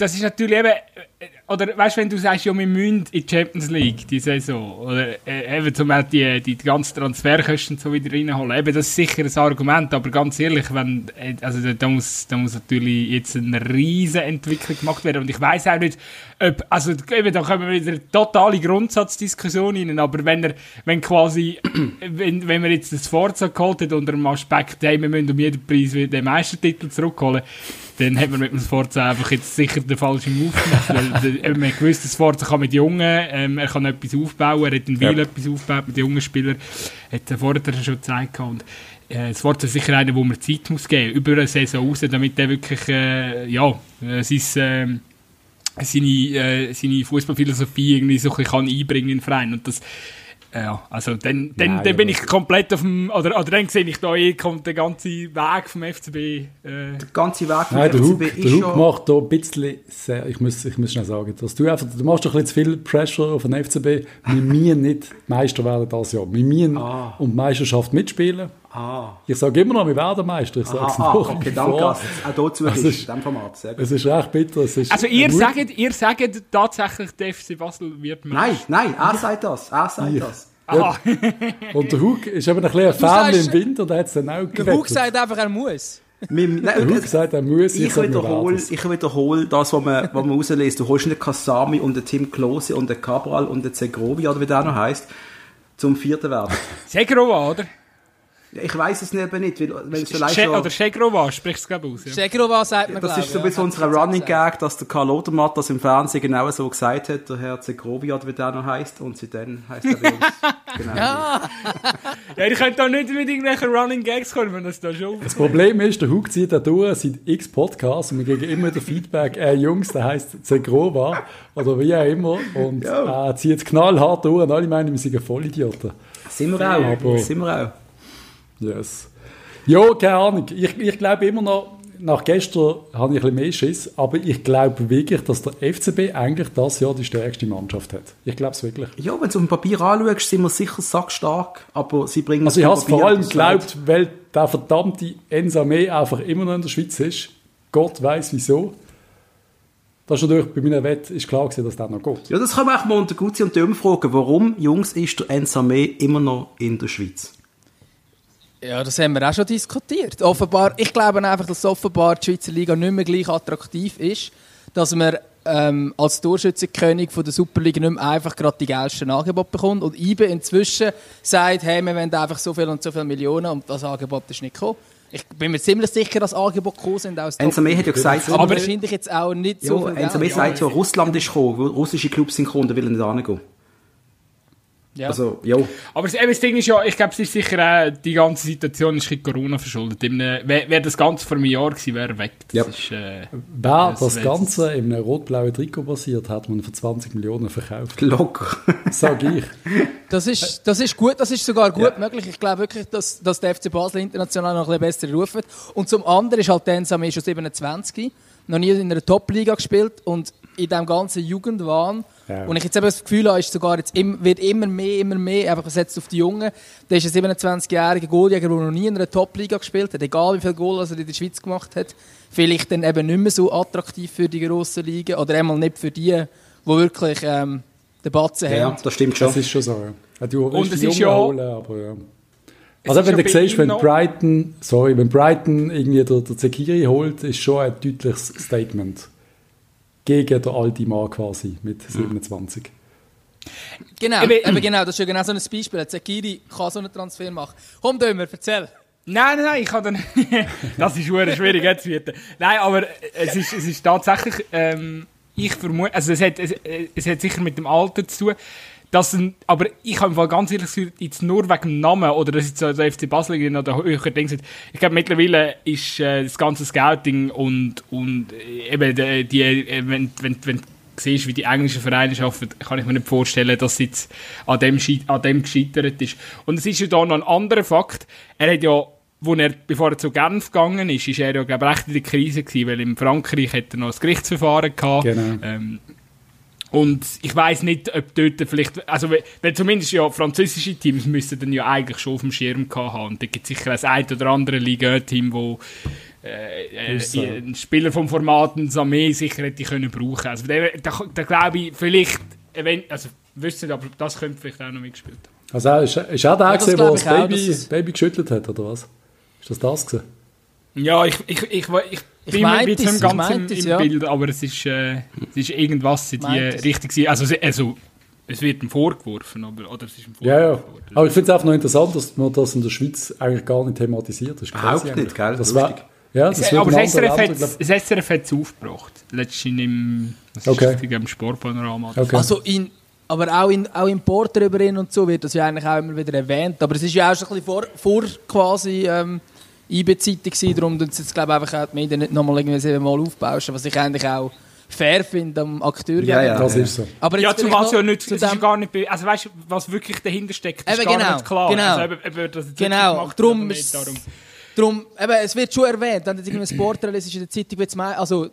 das ist natürlich eben, äh, oder weißt wenn du sagst, ja, wir müssen in die Champions League die Saison, oder äh, eben zum Beispiel die, die ganzen Transferkosten so wieder reinholen, eben das ist sicher ein Argument, aber ganz ehrlich, wenn, äh, also da, muss, da muss natürlich jetzt eine riesen Entwicklung gemacht werden. Und ich weiß auch nicht, ob, also eben, da kommen wir wieder totale Grundsatzdiskussion rein, aber wenn er, wenn quasi, wenn, wenn wir jetzt das Forza geholt hat unter dem Aspekt, hey, wir müssen um jeden Preis den Meistertitel zurückholen, dann hat man mit dem Sforza einfach jetzt sicher den falschen Move gemacht, weil eben, man gewusst, das Sforza kann mit Jungen, ähm, er kann etwas aufbauen, er hat in Wiel Ja. etwas aufgebaut mit jungen Spielern, hat er vorher schon gezeigt und äh, Sforza ist sicher einer, wo man Zeit muss geben, über eine Saison raus, damit er wirklich, äh, ja, äh, sein, ähm, seine, äh, seine Fußballphilosophie irgendwie so ein bisschen kann einbringen in den Verein und das ja, also dann, dann, Nein, dann bin ich komplett auf dem, oder, oder dann sehe ich da eh, kommt der ganze Weg vom FCB äh, Der ganze Weg vom Nein, der Hug, FCB der ist Hug schon... macht da ein bisschen, sehr, ich muss, ich muss schnell sagen, dass du einfach, du machst doch ein bisschen zu viel Pressure auf den FCB. Wir müssen nicht Meister werden dieses Jahr. Wir müssen Ah. um die Meisterschaft mitspielen. Ah, Ich sage immer noch, wir werden Meister. Ich sage es ah, ah, okay, danke, vor. auch dazu Das ist, ist- in diesem Format. Sehr gut. Es ist recht bitter. Es ist Also ihr sagt, ihr sagt tatsächlich, der FC Basel wird Nein, Meister. nein, er sagt das, er sagt Ich. das. Aha. Und der Hug ist eben ein bisschen ein Fan sagst- im Winter, der hat es dann auch Der Hug sagt einfach, er muss. Nein, Der Hug sagt, er muss. ich, wir wiederhole, ich wiederhole das, was man, was man rauslässt. Du holst nicht Kasami und den Tim Klose und den Cabral und den Zegrovi, oder wie der noch heisst, zum vierten werden. Segrova, oder? Ja, Ich weiß es eben nicht, weil, wenn es vielleicht schon... oder Segrova, sprichst du glaube ich aus. Ja. Schegrova sagt man, Das glaub ist so ich, ein bisschen ja. unser Running Gag, dass der Karl Odermatt das im Fernsehen genau so gesagt hat, der Herr Zegrovi, oder wie der noch heisst, und seitdem heisst er bei uns. Genau. ja, ihr könnt da nicht mit irgendwelchen Running Gags kommen, wenn das da schon... Das Problem ist, der Hug zieht da durch seit x Podcasts und wir kriegen immer wieder Feedback, äh, Jungs, der heisst Zegrova oder wie auch immer und Ja. er zieht knallhart durch und alle meinen, wir sind Vollidioten. Sind wir auch, Aber- sind wir auch. Yes. Ja, keine Ahnung. Ich, ich glaube immer noch, nach gestern habe ich ein bisschen mehr Schiss, aber ich glaube wirklich, dass der FCB eigentlich das Jahr die stärkste Mannschaft hat. Ich glaube es wirklich. Ja, wenn du auf dem Papier anschaust, sind wir sicher sackstark, aber sie bringen Also ich habe es vor allem geglaubt, weil der verdammte Ensame einfach immer noch in der Schweiz ist. Gott weiß wieso. Das ist natürlich bei meiner Wette ist klar gewesen, dass das noch geht. Ja, das kann man auch mal unter Gutzi und Döm fragen. Warum, Jungs, ist der Ensame immer noch in der Schweiz? Ja, das haben wir auch schon diskutiert. Offenbar, ich glaube einfach, dass offenbar die Schweizer Liga nicht mehr gleich attraktiv ist, dass man ähm, als Torschützenkönig von der Superliga nicht mehr einfach gerade die geilsten Angebote bekommt und IBE inzwischen sagt, hey, wir wollen einfach so viel und so viele Millionen und das Angebot ist nicht gekommen. Ich bin mir ziemlich sicher, dass Angebote gekommen sind aus Ensame hat ja gesagt, aber, wahrscheinlich jetzt auch nicht so ja, viel Geld. sagt so, Russland ist gekommen, russische Clubs sind gekommen, da will er nicht hingehen. Ja. Also, ja. Aber das, eben, das Ding ist ja, ich glaube, es ist sicher auch, die ganze Situation ist ein Corona verschuldet. Wäre wär das Ganze vor einem Jahr gewesen, wäre er weg. Das Ja. ist, äh, Wer Das das, Ganze in einem rot-blauen Trikot basiert, hat man für 20 Millionen verkauft. Locker. Sag ich. Das ist, das ist gut, das ist sogar gut möglich. Ich glaube wirklich, dass, dass der FC Basel international noch ein bisschen besser ruft. Und zum anderen ist halt der Ensame schon 27, noch nie in einer Top-Liga gespielt und in diesem ganzen Jugendwahn. Ja. Und ich jetzt eben das Gefühl habe, ist sogar jetzt im, wird immer mehr, immer mehr einfach gesetzt auf die Jungen. Der ist ein 27-jähriger Goaljäger, der noch nie in einer Top-Liga gespielt hat, egal wie viel Goal er in der Schweiz gemacht hat. Vielleicht dann eben nicht mehr so attraktiv für die grossen Ligen oder einmal nicht für die, die wirklich ähm, den Batzen ja, haben. das stimmt schon. Das ist schon so, ja. ja du Und es die ist ja- holen, aber ja. Also wenn ja du siehst, wenn Brighton, sorry, wenn Brighton irgendwie der, der Zekiri holt, ist schon ein deutliches Statement. Gegen den alten Mann quasi mit 27. Genau, Eben- eben, genau, das ist ja genau so ein Beispiel. Zekiri kann so einen Transfer machen. Komm, Dömer, erzähl. Nein, nein, nein, ich kann dann. das ist schwer schwierig jetzt wieder. Nein, aber es ist, es ist tatsächlich. Ähm, ich vermute, also es hat, es, es hat sicher mit dem Alter zu tun. Dass ein, aber ich habe im Fall ganz ehrlich gesagt, jetzt nur wegen dem Namen oder dass jetzt so der FC Basel irgendwie noch der höhere Ding sind. Ich glaube, mittlerweile ist äh, das ganze Scouting und, und äh, eben die, die äh, wenn, wenn, wenn du siehst, wie die englischen Vereine arbeiten, kann ich mir nicht vorstellen, dass es jetzt an dem, an dem gescheitert ist. Und es ist ja da noch ein anderer Fakt. Er hat ja, wo er, bevor er zu Genf gegangen ist, ist er ja, glaube ich, recht in der Krise gewesen, weil in Frankreich hat er noch ein Gerichtsverfahren gehabt. Genau. Ähm, und ich weiß nicht, ob dort vielleicht, also weil- weil zumindest ja französische Teams müssten dann ja eigentlich schon auf dem Schirm haben. Und da gibt es sicher ein ein oder andere Liga-Team, wo äh, äh, einen Spieler vom Format ein Samé sicher hätte können brauchen. Also da, da, da glaube ich vielleicht, wenn, also wüsste nicht, aber das könnte vielleicht auch noch mitgespielt haben. Also ist, ist auch der, Ja, das gewesen, der das Baby, dass es- Baby geschüttelt hat, oder was? Ist das das gewesen? Ja, ich, ich, ich, ich, Ich bin mir ein meinte bisschen es, im im, es, ja. Bild, aber es ist, äh, es ist irgendwas in die. Richtung. Also, also es wird ihm vorgeworfen, aber, oder es ist ihm Ja, ja. vorgeworfen worden. Aber ich finde es einfach noch interessant, dass man das in der Schweiz eigentlich gar nicht thematisiert. Das ist Überhaupt nicht, eigentlich. gell? Das wär, ja, das Es- wird aber das SRF, hat, das SRF hat es aufgebracht. Letztens im, Okay. richtig, im Sportpanorama. Okay. Also in, aber auch in, auch in Porter über ihn und so wird das ja eigentlich auch immer wieder erwähnt. Aber es ist ja auch schon ein bisschen vor, vor quasi ähm, IB-Zeiten gewesen, darum tun sie jetzt glaube ich einfach auch die Medien nicht nochmal irgendwie siebenmal aufbauschen, was ich eigentlich auch fair finde am Akteur. Ja, ja. das ist so. Aber Ja, jetzt zumal es ja nicht, zu es ist gar nicht, also weißt du, was wirklich dahinter steckt, ist Eben, gar genau, nicht klar. genau. Also, ob er das jetzt Genau, gemacht darum ist- darum. Darum, eben, es wird schon erwähnt, wenn du irgendwie ein Sportrelease ist in der Zeitung, wird's mei- also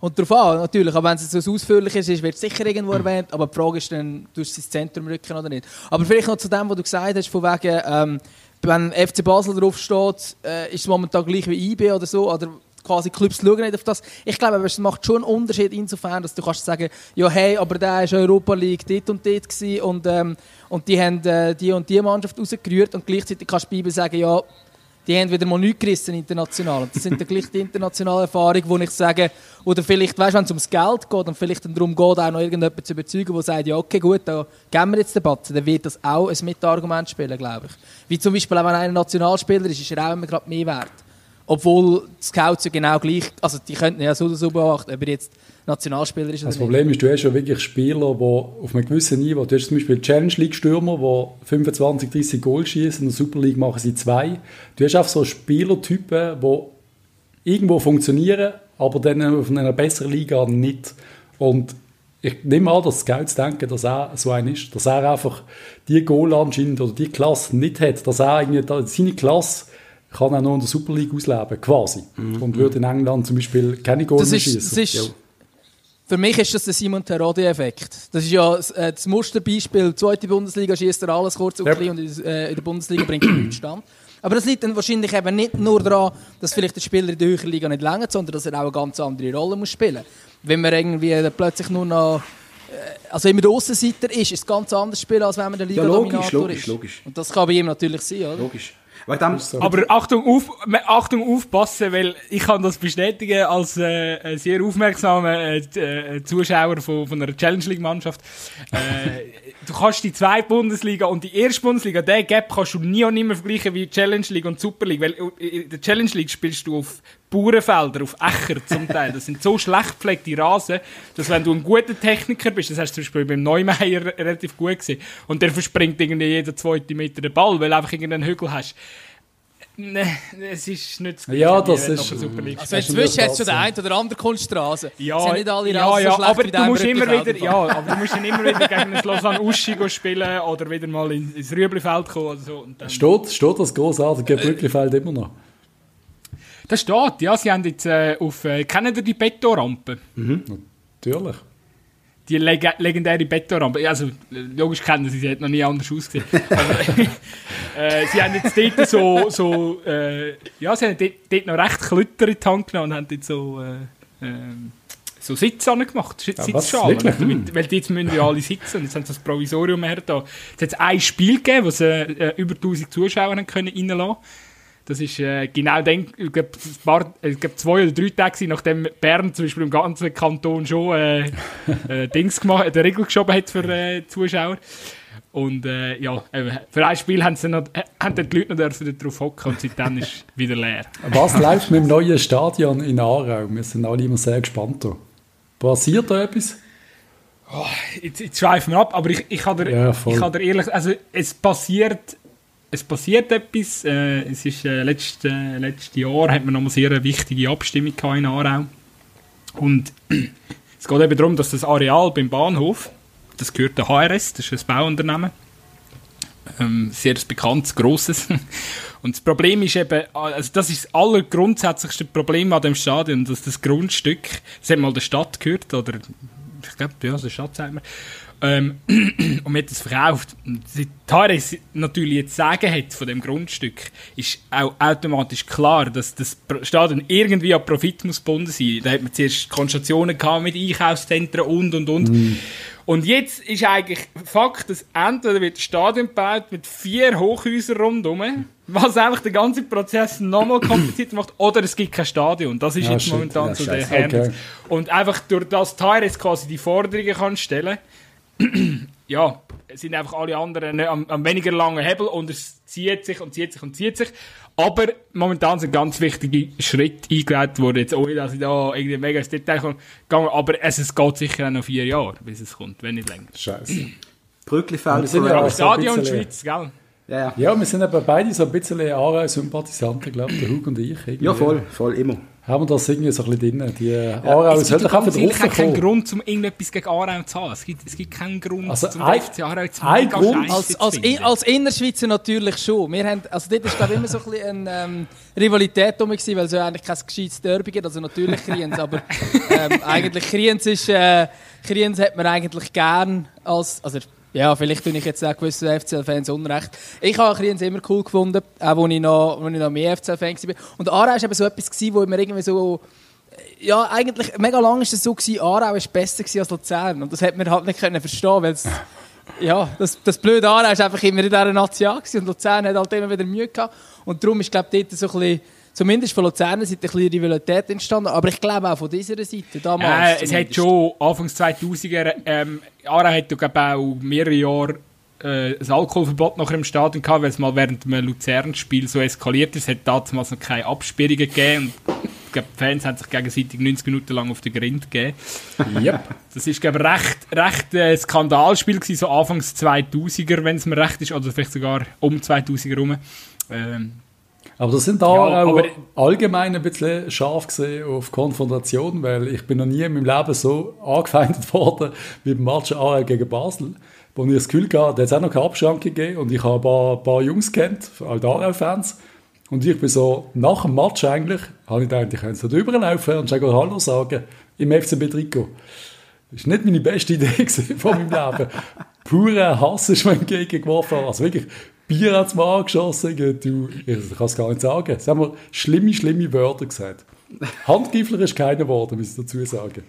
und darauf an, natürlich, aber wenn es so ausführlich ist, wird es sicher irgendwo erwähnt, aber die Frage ist dann, tust du es ins Zentrum rücken oder nicht. Aber vielleicht noch zu dem, was du gesagt hast, von wegen, ähm, wenn FC Basel draufsteht, äh, ist es momentan gleich wie IB oder so, oder quasi Clubs schauen nicht auf das. Ich glaube, es macht schon einen Unterschied insofern, dass du kannst sagen, ja hey, aber der ist Europa League dort und dort gewesen und, ähm, und die haben äh, die und die Mannschaft rausgerührt und gleichzeitig kannst du IB sagen, ja, die haben wieder mal nichts gerissen international. Und das sind dann gleich die internationalen Erfahrungen, wo ich sage, oder vielleicht, weißt, wenn es ums Geld geht und vielleicht dann darum geht, auch noch irgendjemanden zu überzeugen, der sagt, ja, okay, gut, da geben wir jetzt den Batzen, dann wird das auch ein Mitargument spielen, glaube ich. Wie zum Beispiel, auch wenn einer Nationalspieler ist, ist er auch immer gerade mehr wert. Obwohl die Scouts ja genau gleich, also die könnten ja so oder so beachten, ob jetzt Nationalspieler ist Das nicht. Problem ist, du hast ja wirklich Spieler, die auf einem gewissen Niveau, du hast zum Beispiel Challenge League Stürmer, die 25, 30 Goal schießen, in der Super League machen sie zwei. Du hast einfach so Spielertypen, die irgendwo funktionieren, aber dann auf einer besseren Liga nicht. Und ich nehme an, dass Scouts denken, dass er so ein ist, dass er einfach die Goal anscheinend oder die Klasse nicht hat, dass er irgendwie seine Klasse kann er noch in der Super League ausleben, quasi. Und würde in England zum Beispiel keine Goal das mehr ist, das schießen. ist, für mich ist das der Simon Terodde-Effekt. Das ist ja das, äh, das Musterbeispiel. Zweite Bundesliga schießt er alles kurz und Ja. klein und in, äh, in der Bundesliga bringt er nichts stand. Aber das liegt dann wahrscheinlich eben nicht nur daran, dass vielleicht der Spieler in der höheren Liga nicht länger, sondern dass er auch eine ganz andere Rolle muss spielen wenn man irgendwie dann plötzlich nur noch äh, also immer der Aussenseiter ist, ist es ganz anders spielen, als wenn man der Ja, Liga-Dominator logisch, logisch, ist. logisch. Und das kann bei ihm natürlich sein, oder? Logisch. So. Aber Achtung, auf, Achtung aufpassen, weil ich kann das bestätigen als äh, sehr aufmerksamer äh, äh, Zuschauer von, von einer Challenge League Mannschaft. Äh, du kannst die zweite Bundesliga und die erste Bundesliga, den Gap kannst du nie und nimmer vergleichen wie die Challenge League und Super League, weil äh, in der Challenge League spielst du auf Bauernfelder, auf Äcker zum Teil. Das sind so schlecht gepflegte Rasen, dass wenn du ein guter Techniker bist, das hast du zum Beispiel beim Neumeier relativ gut gesehen, und der verspringt irgendwie jeden zweiten Meter den Ball, weil du einfach irgendeinen Hügel hast. Nein, es ist nicht das Gleiche, Ja, das wenn du ist- Also Hast du inzwischen hat schon der das eine oder andere Kunststraße. ja, sind nicht alle ja, Rasen ja, so schlecht aber du musst immer wieder, ja, aber du musst dann immer wieder gegen einen Lausanne Uschi go spielen oder wieder mal in- ins Rüeblifeld kommen oder so. Und dann, Steht, steht das großartige Brücklifeld immer noch? Das steht, ja, sie haben jetzt äh, auf, äh, kennen ihr die Betonrampe? Natürlich. Die leg legendäre Betonrampe. Also, logisch kennen sie, sie hat noch nie anders ausgesehen. Aber, äh, sie haben jetzt dort so, so äh, ja, sie haben dort, dort noch recht Klütter in die Hand genommen und haben dort so, äh, ähm, so Sitze gemacht, was? Sitzschalen. Wirklich? Damit, weil jetzt müssen ja alle sitzen und jetzt haben sie das Provisorium her da. Es hat ein Spiel gegeben, wo sie äh, über 1000 Zuschauer haben können reinlassen das ist äh, genau dann, ich glaube, glaub, zwei oder drei Tage, nachdem Bern zum Beispiel im ganzen Kanton schon äh, äh, Dings gemacht, eine Regel geschoben hat für äh, Zuschauer. Und äh, ja, eben, für ein Spiel haben, sie noch, äh, haben die Leute noch dürfen drauf hocken und seitdem ist es wieder leer. Was läuft mit dem neuen Stadion in Aarau? Wir sind alle immer sehr gespannt. Da. Passiert da etwas? Jetzt, jetzt schweifen wir ab, aber ich, ich kann dir, Ja, ich kann dir ehrlich also es passiert, es passiert etwas. Äh, es ist äh, letztes äh, letztes Jahr hat man noch mal sehr eine wichtige Abstimmung in Aarau. Und es geht eben darum, dass das Areal beim Bahnhof, das gehört der HRS, das ist ein Bauunternehmen, ähm, sehr bekanntes, grosses. Und das Problem ist eben, also das ist das allergrundsätzlichste Problem an dem Stadion, dass das Grundstück, das hat mal der Stadt gehört, oder ich glaube, ja, der Stadt sagt man, ähm, und man hat es verkauft. Und die HRS natürlich jetzt sagen hat von dem Grundstück, ist auch automatisch klar, dass das Stadion irgendwie an Profit muss gebunden sein. Da hat man zuerst Konstellationen gehabt mit Einkaufszentren und und und. Und jetzt ist eigentlich Fakt, dass entweder wird das Stadion gebaut mit vier Hochhäusern rundherum, was einfach den ganzen Prozess nochmal komplizierter macht, oder es gibt kein Stadion. Das ist Ah, jetzt momentan Ja, so der. Kern. Okay. Und einfach durch das Tires quasi die Forderungen kann stellen, ja, es sind einfach alle anderen am, am weniger langen Hebel und es zieht sich und zieht sich und zieht sich. Aber momentan sind ganz wichtige Schritte eingeleitet worden. Jetzt ohne, dass ich da irgendwie mega ins Detail komme, gegangen. Aber es, es geht sicher auch noch vier Jahre, bis es kommt, wenn nicht länger. Scheiße. Brücklifeld Wir sind ja auch- so Stadion bisschen- Schweiz, gell? Ja, ja. Ja, wir sind eben beide so ein bisschen Aarau-Sympathisanten, glaube ich, der Hug und ich. Irgendwie. ja, voll, voll, immer. Haben wir das irgendwie so ein bisschen drin? Die Aarau es soll gibt doch einfach drauf auch keinen. Grund, um irgendetwas gegen Aarau zu haben. Es gibt, es gibt keinen Grund, Also zum ein- FC Aarau zu ein Grund- Als, als, in, als Innerschweizer natürlich schon. Wir haben, also dort war glaube ich immer so ein bisschen eine ähm, Rivalität rum, gewesen, weil es ja eigentlich kein gescheites Derby gibt. Also natürlich Kriens, aber ähm, eigentlich Kriens ist, äh, Kriens hat man eigentlich gern als, also ja, vielleicht tue ich jetzt auch gewissen FCL-Fans unrecht. Ich habe Kriens immer cool gefunden, auch als ich noch, als ich noch mehr FCL-Fan war. Und Aarau war eben so etwas, gewesen, wo mir irgendwie so ja, eigentlich, mega lange war es so, gewesen, Aarau war besser gewesen als Luzern. Und das hat man halt nicht können verstehen, weil es, ja, das, das blöde Aarau war einfach immer in dieser Nation und Luzern hat halt immer wieder Mühe gehabt. Und darum ist, glaube ich, dort so ein bisschen, zumindest von Luzerner Seite, ein bisschen Rivalität entstanden. Aber ich glaube auch von dieser Seite, damals Ja, es hat schon Anfangs 2000er, ähm, Aarau hat ja auch mehrere Jahre äh, ein Alkoholverbot nachher im Stadion gehabt, weil es mal während einem Luzern-Spiel so eskaliert ist. Es hat damals noch keine Absperrungen gegeben. Und ich glaube, die Fans haben sich gegenseitig 90 Minuten lang auf den Grind gegeben. Yep. Das ist, glaube ich, recht, recht äh, Skandalspiel gewesen, so Anfangs 2000er, wenn es mir recht ist, oder vielleicht sogar um 2000er rum. Ähm, Aber das sind Aarau aber- allgemein ein bisschen scharf gesehen auf Konfrontation, weil ich bin noch nie in meinem Leben so angefeindet worden wie beim Match Aarau gegen Basel, wo ich das Gefühl hatte, da hat es auch noch keine Abschrankung gegeben und ich habe ein paar, paar Jungs kennt, halt Aarau-Fans, und ich bin so, nach dem Match eigentlich, habe ich gedacht, ich könnte so drüberlaufen und schon Hallo sagen im FCB-Trikot. Das war nicht meine beste Idee von meinem Leben. Purer Hass ist mir entgegengeworfen. Also wirklich, Bier hat es mir angeschossen. Du, ich kann es gar nicht sagen. Sie haben mir schlimme, schlimme Wörter gesagt. Handgifler ist keiner geworden, muss ich dazu sagen.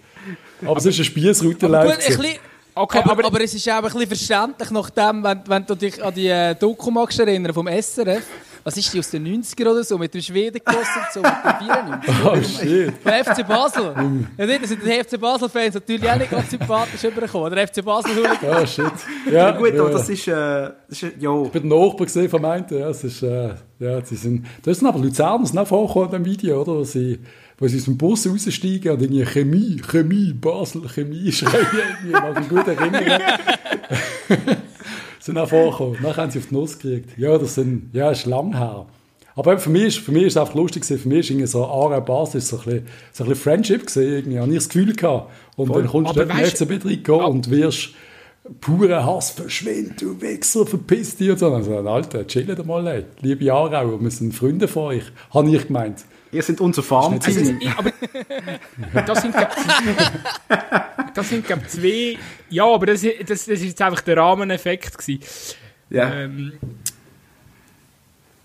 Aber es ist ein Aber bisschen, Okay, aber, aber, aber, es ist auch ein bisschen verständlich, nachdem, wenn, wenn du dich an die äh, Doku magst erinnern vom SRF. Was ist die aus den 90er oder so? Mit dem Schweden gekostet, so mit dem 94. Oh shit. Der FC Basel. ja, dort sind die FC Basel-Fans natürlich auch nicht ganz sympathisch übergekommen. Der FC basel Oh shit. Ja, Ja, gut, ja. aber das ist, äh, das ist ja, Ich bin der Nachbar gesehen von meinten, ja, es ist, äh, ja, sie sind, da sind aber Luzerner sind auch vorgekommen in dem Video, oder? Wo sie, wo sie aus dem Bus raussteigen und irgendwie Chemie, Chemie, Basel, Chemie schreien, irgendwie, mich gut erinnern. sind auch vorgekommen. Nachher haben sie auf die Nuss gekriegt. Ja, das sind, ja, ist lang her. Aber für mich, ist, für mich ist es einfach lustig gewesen. Für mich irgendwie so Aarau Basel ist so ein bisschen, so ein bisschen Friendship gewesen, irgendwie. Habe ich das Gefühl gehabt. Und dann kommst du in den FCB und wirst purer Hass, verschwind, du Wichser, verpiss dich und so. Also, Alter, chillt mal, ey. liebe Aarauer, wir sind Freunde von euch, habe ich gemeint. Ihr seid unser also, Farmteam. ich, aber das sind, das sind glaub, zwei. Ja, aber das, das, das ist jetzt einfach der Rahmeneffekt gewesen. Ja. Ähm,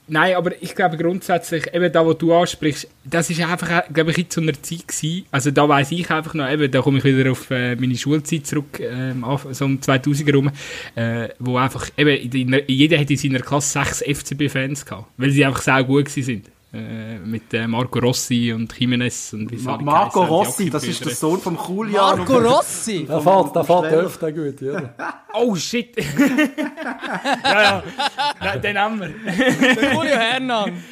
nein, aber ich glaube grundsätzlich, eben da, wo du ansprichst, das ist einfach, glaube ich, in so einer Zeit gewesen. Also da weiß ich einfach noch, eben, da komme ich wieder auf äh, meine Schulzeit zurück, ähm, so um 2000er rum, äh, wo einfach, eben, in jeder hat in seiner Klasse sechs FCB-Fans gehabt, weil sie einfach sehr gut gewesen sind. Äh, mit äh, Marco Rossi und Jimenez und wie Ma Marco die Rossi, das ist der. Sohn vom Julian. Marco Rossi! Der fährt, der fährt öfter gut, ja. Oh shit! ja, ja, den haben wir. Der Julio Hernan.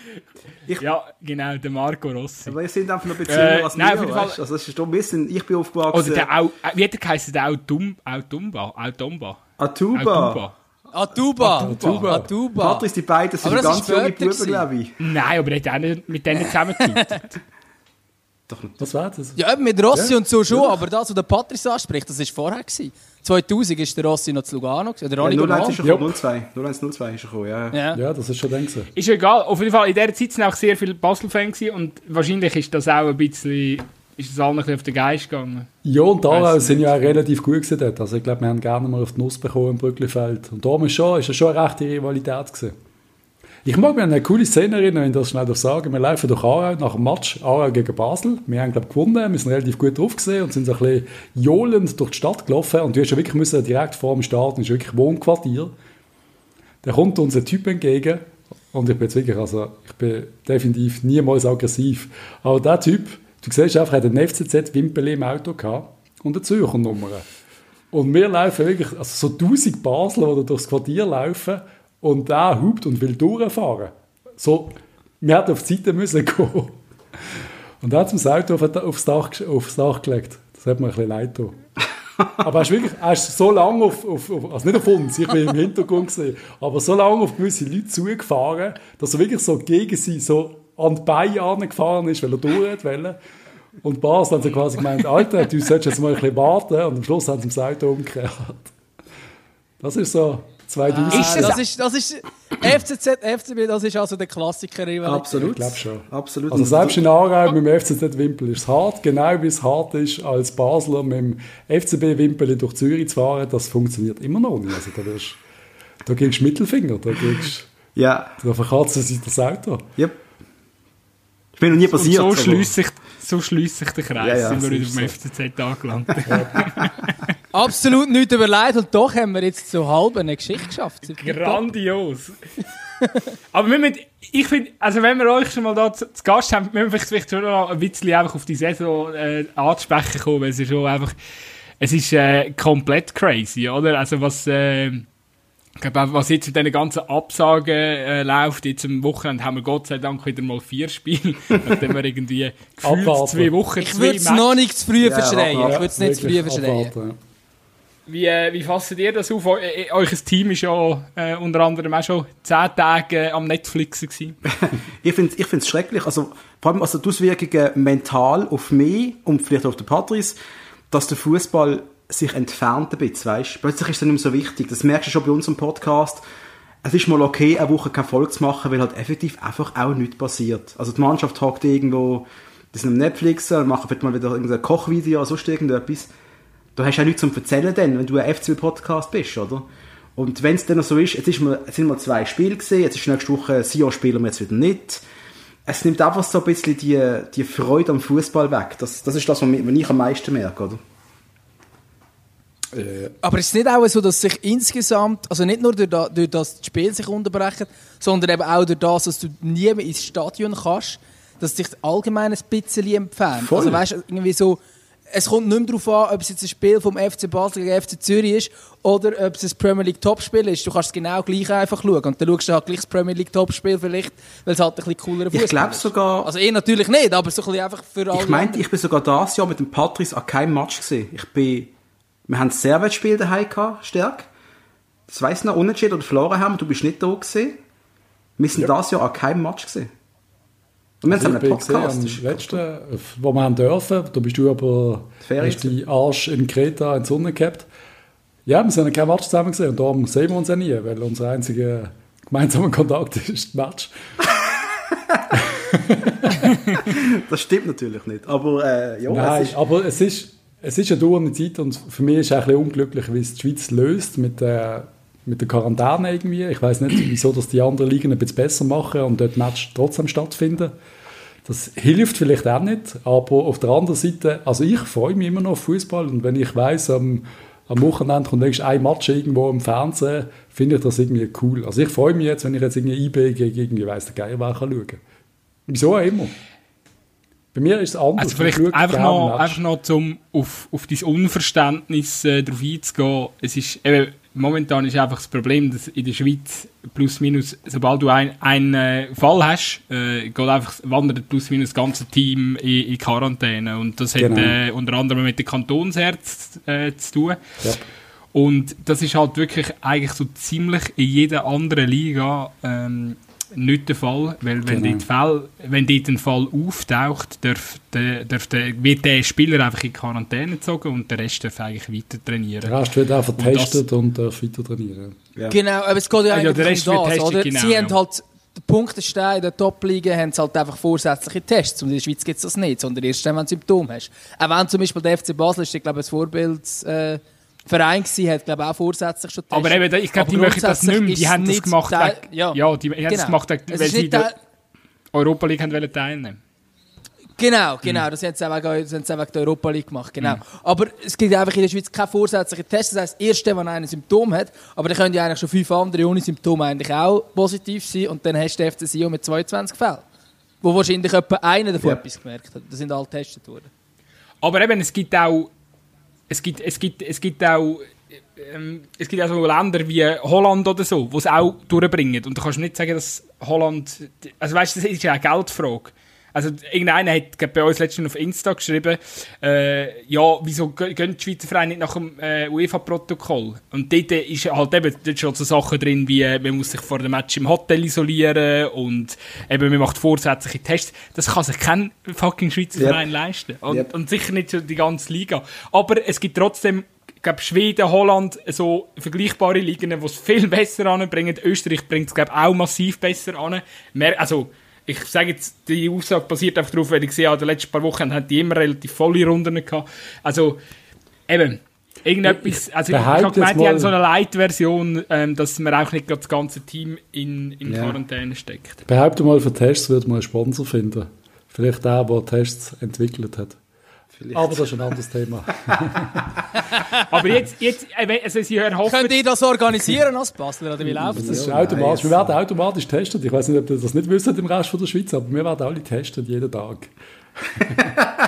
Ja, genau, der Marco Rossi. Aber wir sind einfach noch ein bisschen Äh, als nein, wir, weißt? Also, das ist doch, wir sind, ich bin aufgewachsen. Oder der Au, äh, wie hat der geheißen? Der Autumba? Autumba? Autumba? Atuba. Atuba. Atuba. Atuba. Patrice, die beiden sind Aber ganz junge Buben, glaube ich. Nein, aber er hat auch nicht mit denen zusammengetütet. Doch nicht. Was war das? Ja, eben mit Rossi Ja, und so schon, aber das, was der Patrice anspricht, das war vorher. Gewesen. 2000 ist der Rossi noch zu Lugano, oder Ja, noch nicht 01 ist er Ja. gekommen, 02. 0102 ist er gekommen, ja. Ja. Ja, das ist schon dann gewesen. ist egal, auf jeden Fall, in dieser Zeit sind auch sehr viele Basel-Fans und wahrscheinlich ist das auch ein bisschen, ist das allen ein bisschen auf den Geist gegangen. Ja, und Aarau sind ja auch relativ gut gewesen dort. Also ich glaube, wir haben gerne mal auf die Nuss bekommen im Brücklifeld. Und da ist schon, ist ja schon eine rechte Rivalität gewesen. Ich mag mich an eine coole Szene erinnern, wenn ich das schnell darf sagen. Wir laufen durch Aarau nach dem Match Aarau gegen Basel. Wir haben, glaube ich, gewonnen. Wir sind relativ gut drauf gesehen und sind so ein bisschen johlend durch die Stadt gelaufen. Und du hast ja wirklich müssen, direkt vor dem Start, ist wirklich Wohnquartier. Da kommt uns ein Typ entgegen. Und ich bin jetzt wirklich, also ich bin definitiv niemals aggressiv. Aber der Typ, du siehst einfach, er hat einen FCZ-Wimpel im Auto gehabt und eine Zürcher Nummer. Und wir laufen wirklich, also so 1000 Basler, die durchs Quartier laufen und der hupt und will durchfahren. So, wir hätten auf die Seite müssen gehen. Und er hat das Auto auf, aufs, Dach, aufs Dach gelegt. Das hat mir ein bisschen leid getan. Aber er ist wirklich, er ist so lange auf, auf, auf, also nicht auf uns, ich bin im Hintergrund gesehen, aber so lange auf gewisse Leute zugefahren, dass er wirklich so gegen sie so an die Beine angefahren ist, weil er durch hat wollen. Und Basel haben sie quasi gemeint, Alter, du solltest jetzt mal ein bisschen warten. Und am Schluss haben sie das Auto umgekehrt. Das ist so 2000. Ah, das, ist, das ist FCZ, FCB, das ist also der klassiker. Absolut. Ich glaub schon. Absolut. Also selbst in Aarau mit dem FCZ-Wimpel ist es hart, genau wie es hart ist, als Basler mit dem FCB-Wimpel durch Zürich zu fahren, das funktioniert immer noch nicht. Also da, wirst, da kriegst du Mittelfinger, da, kriegst, ja, da verkratzt sich das Auto. yep. Ich bin noch nie Und passiert. so aber- schließt sich, so schließt sich der Kreis, Ja, ja, sind wir so wieder beim es. FCZ angelangt. Absolut nicht überlegt und doch haben wir jetzt so halb eine Geschichte geschafft. Grandios. Aber wir müssen, ich finde, also wenn wir euch schon mal da zu, zu Gast haben, müssen wir vielleicht, vielleicht schon noch ein bisschen einfach auf die Saison äh, anzusprechen kommen, weil es ist schon einfach, es ist äh, komplett crazy, oder? Also was, äh, ich glaube, was jetzt mit diesen ganzen Absagen äh, läuft, jetzt am Wochenende haben wir Gott sei Dank wieder mal vier Spiele, nachdem wir irgendwie gefühlt Abwarten. zwei Wochen, Ich zwei würde es noch nicht zu früh Ja, verschreien. ja, Ich würde es nicht zu früh verschreien. abwarten. Wie, äh, wie fasst ihr das auf? Eu äh, euer Team ist ja äh, unter anderem auch schon zehn Tage äh, am Netflix gewesen. Ich finde es ich find's schrecklich. Also, vor allem also die Auswirkungen mental auf mich und vielleicht auf den Patrice, dass der Fußball sich entfernt ein bisschen, weißt? Plötzlich ist es nicht mehr so wichtig. Das merkst du schon bei unserem Podcast. Es ist mal okay, eine Woche keine Folge zu machen, weil halt effektiv einfach auch nichts passiert. Also die Mannschaft hockt irgendwo, die sind am Netflix machen vielleicht mal wieder irgendein Kochvideo oder sonst irgendetwas. Da hast du auch nichts zum Erzählen dann, wenn du ein FCB-Podcast bist, oder? Und wenn es dann so ist, jetzt, ist mal, jetzt sind mal zwei Spiele gesehen, jetzt ist nächste Woche Sion spielen wir jetzt wieder nicht. es nimmt einfach so ein bisschen die, die Freude am Fußball weg. Das, das ist das, was ich am meisten merke, oder? Äh, Aber ist es nicht auch so, dass sich insgesamt, also nicht nur durch, da, durch das das Spiel sich unterbrechen, sondern eben auch durch das, dass du nie mehr ins Stadion kannst, dass sich allgemein ein bisschen entfernt? Voll. Also weißt irgendwie so, es kommt nicht mehr darauf an, ob es jetzt ein Spiel vom FC Basel gegen FC Zürich ist oder ob es ein Premier League Topspiel ist. Du kannst es genau gleich einfach schauen. Und dann schaust du halt gleich das Premier League Topspiel vielleicht, weil es halt ein bisschen coolerer Ich Fußball glaube ist. sogar, Also ich natürlich nicht, aber so ein bisschen einfach für alle ich meinte, ich bin sogar dieses Jahr mit dem Patrice an keinem Match gesehen. Ich bin, wir haben das Servetspiel daheim gehabt, Stärk. Das weiss noch, unentschieden oder verloren haben, du bist nicht da gesehen. Wir sind dieses Jahr an keinem Match gesehen. Und wir haben ich einen Podcast. gesehen, das am letzten, wo wir haben dürfen, da bist du aber hast die Arsch in Kreta in die Sonne gehabt. Ja, wir sind kein Match zusammen gesehen und darum sehen wir uns ja nie, weil unser einziger gemeinsamer Kontakt ist das Match. Das stimmt natürlich nicht. Aber äh, ja, Nein, es ist, aber es ist, es ist eine dauernde Zeit und für mich ist es ein bisschen unglücklich, wie es die Schweiz löst mit der, mit der Quarantäne irgendwie. Ich weiß nicht, wieso dass die anderen Ligen ein bisschen besser machen und dort Match trotzdem stattfinden. Das hilft vielleicht auch nicht, aber auf der anderen Seite, also ich freue mich immer noch auf Fußball und wenn ich weiß am, am Wochenende kommt nächstes ein Match irgendwo im Fernsehen, finde ich das irgendwie cool. Also ich freue mich jetzt, wenn ich jetzt irgendwie IB gegen irgendwie weiss der Geier wer kann schauen. Wieso auch immer. Bei mir ist es anders. Also vielleicht einfach noch, einfach noch zum auf, auf dein Unverständnis äh, darauf einzugehen. Es ist, eben, momentan ist einfach das Problem, dass in der Schweiz plus minus, sobald du einen ein, äh, Fall hast, äh, geht einfach, wandert plus minus das ganze Team in, in Quarantäne. Und das hat Genau. äh, unter anderem mit den Kantonsärzten äh, zu tun. Ja. Und das ist halt wirklich eigentlich so ziemlich in jeder anderen Liga ähm, nicht der Fall, weil wenn, Genau. dort Fall, wenn dort ein Fall auftaucht, darf, der, darf der, wird der Spieler einfach in Quarantäne gezogen und der Rest darf eigentlich weiter trainieren. Der Rest wird einfach Und getestet und darf weiter trainieren. ja. Genau, aber es geht ja Ah, ja, eigentlich der Rest um das, testet, oder? genau, Sie ja. haben halt, der Punktenstein in der Top-Liga haben sie halt einfach vorsätzliche Tests. Und in der Schweiz gibt es das nicht, sondern erst dann, wenn du Symptome hast. Auch wenn zum Beispiel der FC Basel, ist, ich glaube, ein Vorbildsverein äh, Verein gewesen, hat, glaube ich, auch vorsätzlich schon Tests. Aber eben, ich glaube, die möchten das nicht mehr. Die haben das gemacht, Teil- wegen- ja. ja, die haben das Genau. gemacht, wegen- Es weil sie Teil- Europa League haben teilnehmen Genau, Mhm. genau. Das haben sie auch wegen, das haben sie auch wegen der Europa League gemacht. Genau. Aber es gibt einfach in der Schweiz keine vorsätzlichen Tests. Das heisst, erst wenn einer ein Symptom hat, aber dann können ja eigentlich schon fünf andere ohne Symptome eigentlich auch positiv sein und dann hast du FC Sion mit 22 Fällen. Wo wahrscheinlich etwa einer davon Ja. etwas gemerkt hat. Das sind alle getestet worden. Aber eben, es gibt auch, es gibt, es gibt, es gibt auch, ähm, es gibt auch so Länder wie Holland oder so, die es auch durchbringen. Und du kannst nicht sagen, dass Holland, also weißt du, das ist ja eine Geldfrage. Also irgendeiner hat glaub, bei uns letztens auf Insta geschrieben, äh, ja, wieso gehen die Schweizer Vereine nicht nach dem äh, UEFA-Protokoll? Und dort ist halt eben dort schon so Sachen drin, wie äh, man muss sich vor dem Match im Hotel isolieren und eben man macht vorsätzliche Tests. Das kann sich kein fucking Schweizer Yep. Verein leisten. Und, Yep. und sicher nicht so die ganze Liga. Aber es gibt trotzdem, ich glaube, Schweden, Holland, so vergleichbare Ligen, die es viel besser anbringen. Österreich bringt es, glaube ich, auch massiv besser an. Also, ich sage jetzt, die Aussage basiert einfach darauf, weil ich sehe, in den letzten paar Wochen haben die immer relativ volle Runden gehabt. Also, eben, irgendetwas, also ich, habe gemeint, die haben so eine Light-Version, ähm, dass man auch nicht das ganze Team in, in Ja. Quarantäne steckt. Behaupte mal, für Tests würde man einen Sponsor finden. Vielleicht der, der Tests entwickelt hat. Vielleicht. Aber das ist ein anderes Thema. Aber jetzt, jetzt äh, also sie erhoffen... Könnt ihr das organisieren als Basler oder wie läuft Das das? ist automatisch. Wir werden automatisch testet. Ich weiß nicht, ob ihr das nicht wisst im Rest von der Schweiz, aber wir werden alle testet, jeden Tag.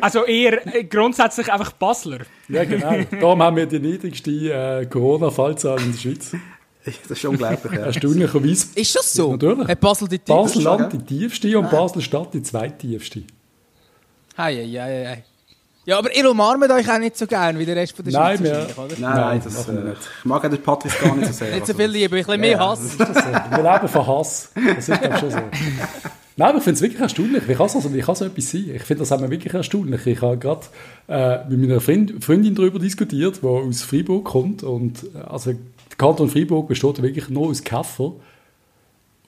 Also eher äh, grundsätzlich einfach Basler. Ja, genau. Darum haben wir die niedrigste äh, Corona-Fallzahl in der Schweiz. Das ist unglaublich, ja. Erstaunlicherweise. Ist das so? Natürlich. Hat Basel die Titel? Basel-Land die tiefste und Basel-Stadt die zweittiefste. Hei, hei, hei, hei. Ja, aber ihr umarmt euch auch nicht so gern wie der Rest von der Nein, Schweiz wahrscheinlich, oder? Nein, Nein, nein, das, äh, nicht. ich mag auch den Patrice gar nicht so sehr. Nicht so also. viel Liebe, ein bisschen mehr Ja, Hass. Das. Wir leben von Hass. Das ist ich, schon so. Nein, aber ich finde es wirklich erstaunlich. Wie kann so, wie kann so etwas sein? Ich finde das haben wir wirklich erstaunlich. Ich habe gerade äh, mit meiner Freund, Freundin darüber diskutiert, die aus Freiburg kommt. Und, äh, also, der Kanton Freiburg besteht wirklich nur aus Käfer.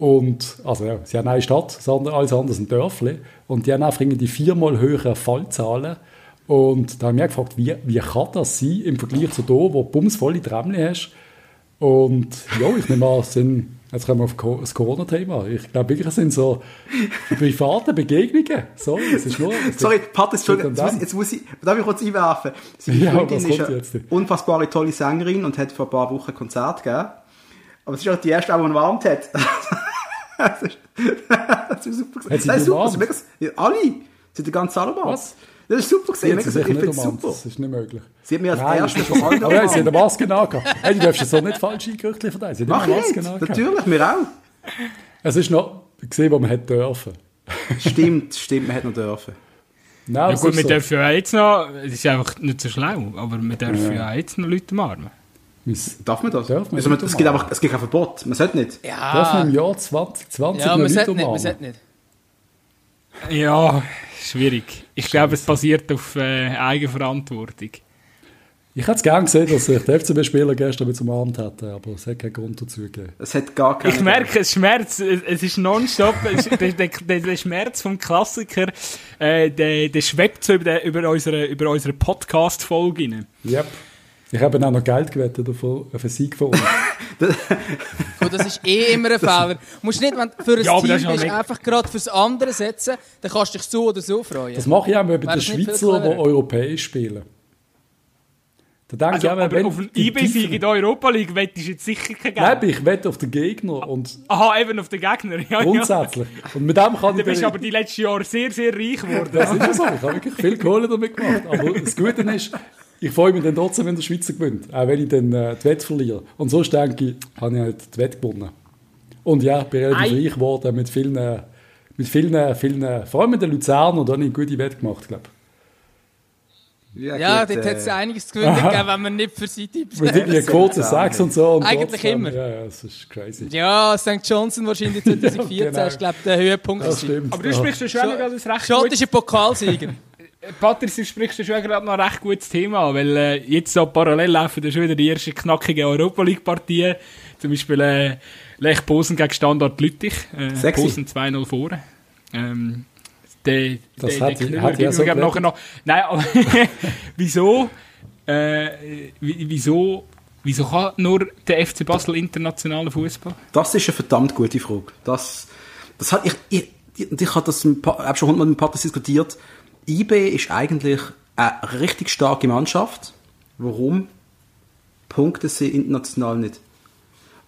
Und, also ja, sie haben eine Stadt, alles andere sind Dörfli. Und die haben einfach irgendwie die viermal höhere Fallzahlen. Und da habe ich mich gefragt, wie, wie kann das sein im Vergleich zu da, wo du bumsvolle Trämchen hast. Und ja, ich nehme an, es sind Jetzt kommen wir auf das Corona-Thema. Ich glaube wirklich, es sind so private Begegnungen. Sorry, es ist nur... es Sorry, Pat, jetzt muss, ich, jetzt muss ich, darf ich kurz einwerfen? Seine Ja, Freundin ist eine jetzt? unfassbare tolle Sängerin und hat vor ein paar Wochen ein Konzert gegeben. Aber es ist auch die erste, die ihn umarmt hat. das ist, das ist super. Hat sie das ist super. umarmt? Sie mega- ja, alle. Den ganzen alle umarmt. Was? Das ist super gesehen. ich nicht finde es super. Das ist nicht möglich. Sie hat mir als Nein. erste von allen Aber ja, sie hat eine. Maske nachgehabt. Hey, du darfst so nicht falsche Gerüchte verteilen. Sie hat Mach eine ich Maske nicht. nachgehabt. Natürlich, wir auch. Es ist noch gesehen, was man hätte dürfen. Stimmt, stimmt, man hätte noch dürfen. Nein, Ja gut, ist wir so. dürfen ja jetzt noch, es ist einfach nicht so schlau, aber wir dürfen ja, jetzt noch Leute umarmen. Darf man das? Darf man also, es, gibt umarmen. einfach, es gibt kein Verbot. Man sollte nicht. Darf man Ja, im Jahr 2020 ja noch man nicht sollte nicht, man umarmen? sollte nicht. Ja, schwierig. Ich glaube, es basiert auf äh, Eigenverantwortung. Ich hätte es gerne gesehen, dass sich der FCB-Spieler gestern mit umarmt hätte, aber es hat keinen Grund dazu gegeben. Es hat gar keine. Ich merke, es Schmerz, es ist nonstop, der, der, der, Schmerz vom Klassiker, äh, der, der schwebt so über, über unsere, über unsere Podcast-Folge rein. Yep. Ich habe auch noch Geld gewettet auf, auf einen Sieg von uns. Gut, das ist eh immer ein Fehler. Du musst nicht, wenn du für ein Ja, Team ist bist, einfach gerade fürs andere setzen, dann kannst du dich so oder so freuen. Das mache ich auch Wäre den Schweizer, die europäisch spielen. Da denke Also, ich auch, aber wenn auf einen die IB-Sieg Tiefen- in der Europa League wettest du jetzt sicher kein Geld. Nein, ich wette auf den Gegner und Aha, eben auf den Gegner. Ja, ja. grundsätzlich. Und mit dem kann Du ich bist aber die letzten Jahre sehr, sehr reich geworden. Das ist ja so. Ich habe wirklich viel Kohle damit gemacht. Aber das Gute ist, ich freue mich dann trotzdem, wenn der Schweizer gewinnt. Auch wenn ich dann äh, die Wette verliere. Und sonst denke ich, habe ich halt die Wette gewonnen. Und ja, ich bin relativ Ei. reich geworden mit vielen, äh, mit vielen, vielen, vor allem mit den Luzernern, da habe ich eine gute Wette gemacht, glaube ja, gut, dort äh, hat es einiges zu gewinnen gegeben, wenn man nicht für sie Tipps ich. Mit irgendwie Luzern. 6 und so. Und Eigentlich trotzdem- immer. Ja, ja, das ist crazy. Ja, St. Johnson wahrscheinlich 2014 Genau. ist, glaube ich, der Höhepunkt. Das stimmt. Aber du Ja. sprichst ja schon gerade das recht gut. Schottische Pokalsieger. Patrick, du sprichst ja schon gerade noch ein recht gutes Thema an, weil äh, jetzt so parallel laufen ja schon wieder die ersten knackigen Europa League Partien. Zum Beispiel äh, Lech Posen gegen Standard Lüttich. Äh. Posen 2-0 vorne. Ähm, der, Das der, hat Knüller auch geben so nachher noch. Nein, aber wieso, äh, wie- wieso, wieso kann nur der FC Basel internationalen Fußball? Das ist eine verdammt gute Frage. Das, das hat, ich, ich, ich, ich habe das mit, hab schon hundertmal mit Patrick diskutiert. IB ist eigentlich eine richtig starke Mannschaft. Warum punkten sie international nicht?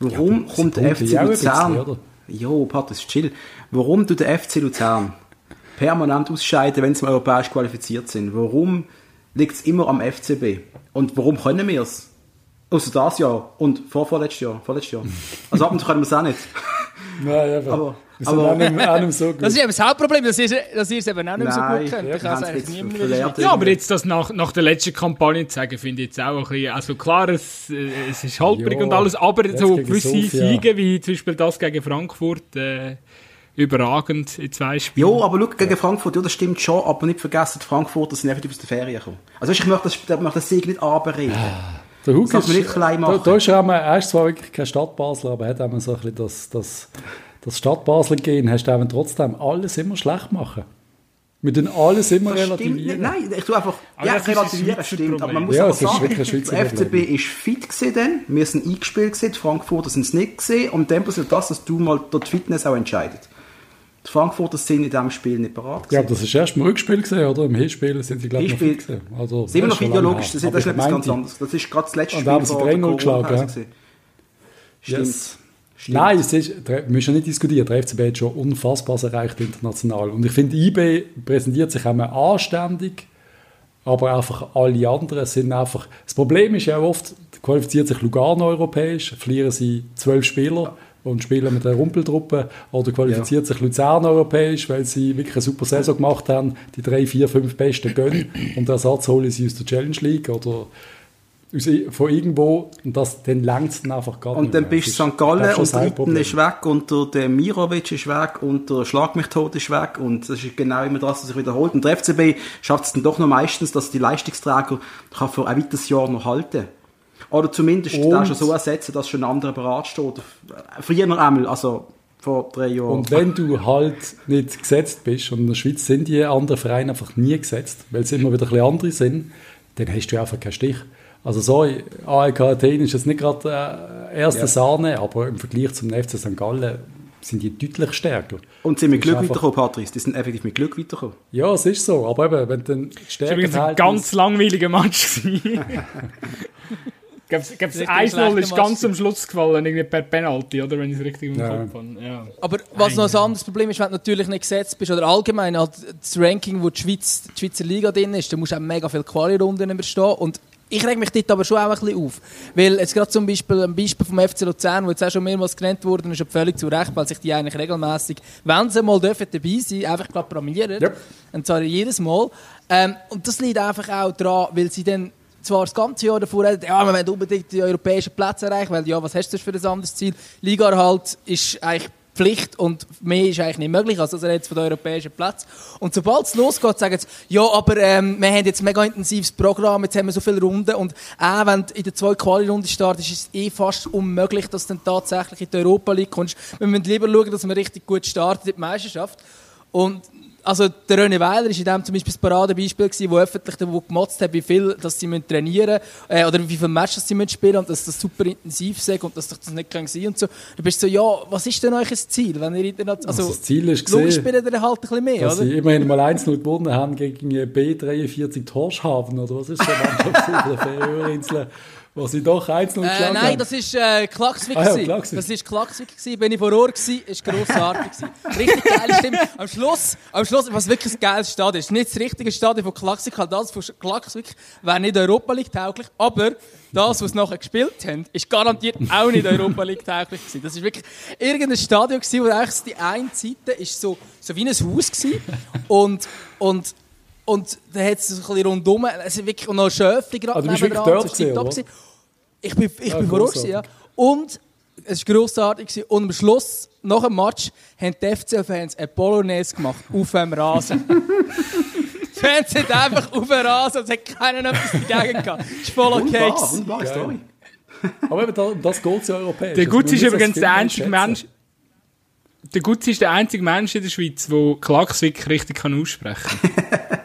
Warum sie kommt der FC ja Luzern? Jo, Patrick, chill. Warum tut der FC Luzern permanent ausscheiden, wenn sie mal europäisch qualifiziert sind? Warum liegt es immer am FCB? Und warum können wir es? Außer das Jahr und vor vorletztes Jahr. Vorletztes Jahr. Also ab und zu können wir es auch nicht. Nein, einfach. Aber- sind aber- auch nicht, auch nicht so gut. Das ist eben das Hauptproblem, dass ihr es eben auch nicht mehr so Nein, gut könnt. ja, Ich kann es eigentlich jetzt niemandem verlernt. Ja, aber jetzt das nach, nach der letzten Kampagne zu sagen, finde ich jetzt auch ein bisschen, also klar, es, äh, es ist holprig Ja, und alles, aber so gewisse Sofia. Siege, wie zum Beispiel das gegen Frankfurt, äh, überragend in zwei Spielen. Jo, aber schau, gegen Frankfurt, ja, das stimmt schon, aber nicht vergessen, die Frankfurter sind einfach aus der Ferien gekommen. Also ich möchte das, ich möchte das Sieg nicht anbereden. Der Hug Das man nicht klein Da, machen. da ist er, einmal- er ist zwar wirklich kein Stadtbasler, aber er hat einmal so ein bisschen das, das, das Stadtbasler gehen, hast du eben trotzdem alles immer schlecht machen. Wir tun alles immer Das relativieren. Nein, ich tue einfach, Aber ja, das ist ein relativieren stimmt, aber man muss Ja, aber es ist sagen, wirklich ein Schweizer der FCB ist fit gewesen wir sind eingespielt gewesen, die Frankfurter sind es nicht gesehen und dann passiert das, dass du mal dort Fitness auch entscheidet. Die Frankfurter sind in diesem Spiel nicht bereit Ja, gewesen. aber das ist erst im Rückspiel gesehen, oder? Im Hinspiel sind sie, glaube ich, noch fit gewesen. Also, immer das noch ideologisch, das ist, das ist etwas ganz anderes. Das ist gerade das letzte Und Spiel da haben sie vor der 3-0 geschlagen, ja. gewesen. Stimmt. Yes. Stimmt. Nein, es ist, der- wir müssen nicht diskutieren. Der FCB hat schon Unfassbares erreicht international. Und ich finde, IB präsentiert sich einmal anständig, aber einfach alle anderen sind einfach. Das Problem ist ja oft, qualifiziert sich Lugano europäisch, verlieren sie zwölf Spieler und spielen mit einer Rumpeltruppe. Oder qualifiziert sich Luzern europäisch, weil sie wirklich eine super Saison gemacht haben, die drei, vier, fünf Besten gönnen und den Ersatz holen sie aus der Challenge League oder von irgendwo und das, dann längt es einfach gar Und dann mehr. bist du St. Gallen und Hauptproblem. ist weg und der, Mirovic ist weg und der Schlag mich tot ist weg und das ist genau immer das, was sich wiederholt. Und der FCB schafft es dann doch noch meistens, dass die Leistungsträger kann für ein weiteres Jahr noch halten Oder zumindest Und- schon so ersetzen, dass schon ein anderer bereit steht. Früher einmal, also vor drei Jahren. Und wenn du halt nicht gesetzt bist, und in der Schweiz sind die anderen Vereine einfach nie gesetzt, weil sie immer wieder ein bisschen andere sind, dann hast du einfach keinen Stich. Also sorry, AEK Athen ist jetzt nicht gerade äh, erste Ja. Sahne, aber im Vergleich zum FC St. Gallen sind die deutlich stärker. Und sind mit Glück einfach- weitergekommen, Patrice. Die sind effektiv mit Glück weitergekommen. Ja, es ist so, aber eben, wenn dann Das war übrigens ein ganz langweiliger Match. Gab's, gab's Richtig 1-0 schlechter ist Match. ganz am Schluss gefallen, irgendwie per Penalty, oder? Wenn ich es richtig im Ja. Kopf habe. Ja. Aber was noch ein anderes Problem ist, wenn du natürlich nicht gesetzt bist, oder allgemein halt das Ranking, wo die, Schweiz, die Schweizer Liga drin ist, da musst du auch mega viele Quali-Runden überstehen. Und ich reg mich dort aber schon auch ein bisschen auf. Weil jetzt gerade zum Beispiel ein Beispiel vom FC Luzern, wo jetzt auch schon mehrmals genannt wurde, ist ja völlig zu Recht, weil sich die eigentlich regelmäßig, wenn sie mal dürfen dabei sein, einfach gerade blamieren. Yep. Und zwar jedes Mal. Ähm, und das liegt einfach auch daran, weil sie dann zwar das ganze Jahr davor reden, ja, wir wollen unbedingt die europäischen Plätze erreichen, weil ja, was hast du für ein anderes Ziel? Liga-Erhalt ist eigentlich Pflicht und mehr ist eigentlich nicht möglich, also er jetzt von den europäischen Plätzen. Und sobald es losgeht, sagen sie, ja, aber ähm, wir haben jetzt ein mega intensives Programm, jetzt haben wir so viele Runden und auch wenn du in der zweiten Quali-Runde startest, ist es eh fast unmöglich, dass du dann tatsächlich in die Europa League kommst. Wir müssen lieber schauen, dass wir richtig gut starten in die Meisterschaft. Und also der René Weiler war in dem zum Beispiel das Paradebeispiel, gewesen, wo öffentlich wo gemotzt hat, wie viel dass sie müssen trainieren müssen, äh, oder wie viele Matches sie müssen spielen und dass das super intensiv sei und dass das nicht kann sein und so. Du bist so, ja, was ist denn euch das Ziel? Wenn ihr international, also, Also das Ziel ist gesehen, spielen ihr halt ein bisschen mehr, dass oder? sie immerhin mal 1-0 gewonnen haben gegen B43 Torschhaven, oder was ist so Mannschaft von der Färöerinseln, wo sie doch 1-0 Äh, nein, haben. das war äh, Klagsvik. Ah ja. Das war gewesen. Bin ich vor Ort gewesen, ist grossartig. gewesen. Richtig geile Stimme. Am Schluss, am Schluss, was wirklich ein geiles Stadion ist. Nicht das richtige Stadion von Klagsvik, halt das von Klagsvik wäre nicht Europa League tauglich, aber das, was sie nachher gespielt haben, ist garantiert auch nicht Europa League tauglich gewesen. Das ist wirklich irgendein Stadion gewesen, wo eigentlich die eine Seite ist so, so wie ein Haus gewesen und, und und da hat es so ein bisschen rundum, es ist wirklich noch Schöfli gerade nebendran, wirklich dort so gewesen, gewesen. Ich bin, ich Ah, bin vor Ort, grossartig. gewesen, ja. Und es war grossartig. gewesen. Und am Schluss, nach dem Match, haben die FCL-Fans eine Polonaise gemacht, auf dem Rasen. die Fans sind einfach auf dem Rasen es hat keiner etwas dagegen gehabt. Es ist voll okay. Wunderbar, Story. Aber eben, da- um das geht es ja europäisch. Der Also, Gutz ist das übrigens der einzige. Mensch. Der Gutz ist der einzige Mensch in der Schweiz, der Klagsvik richtig kann aussprechen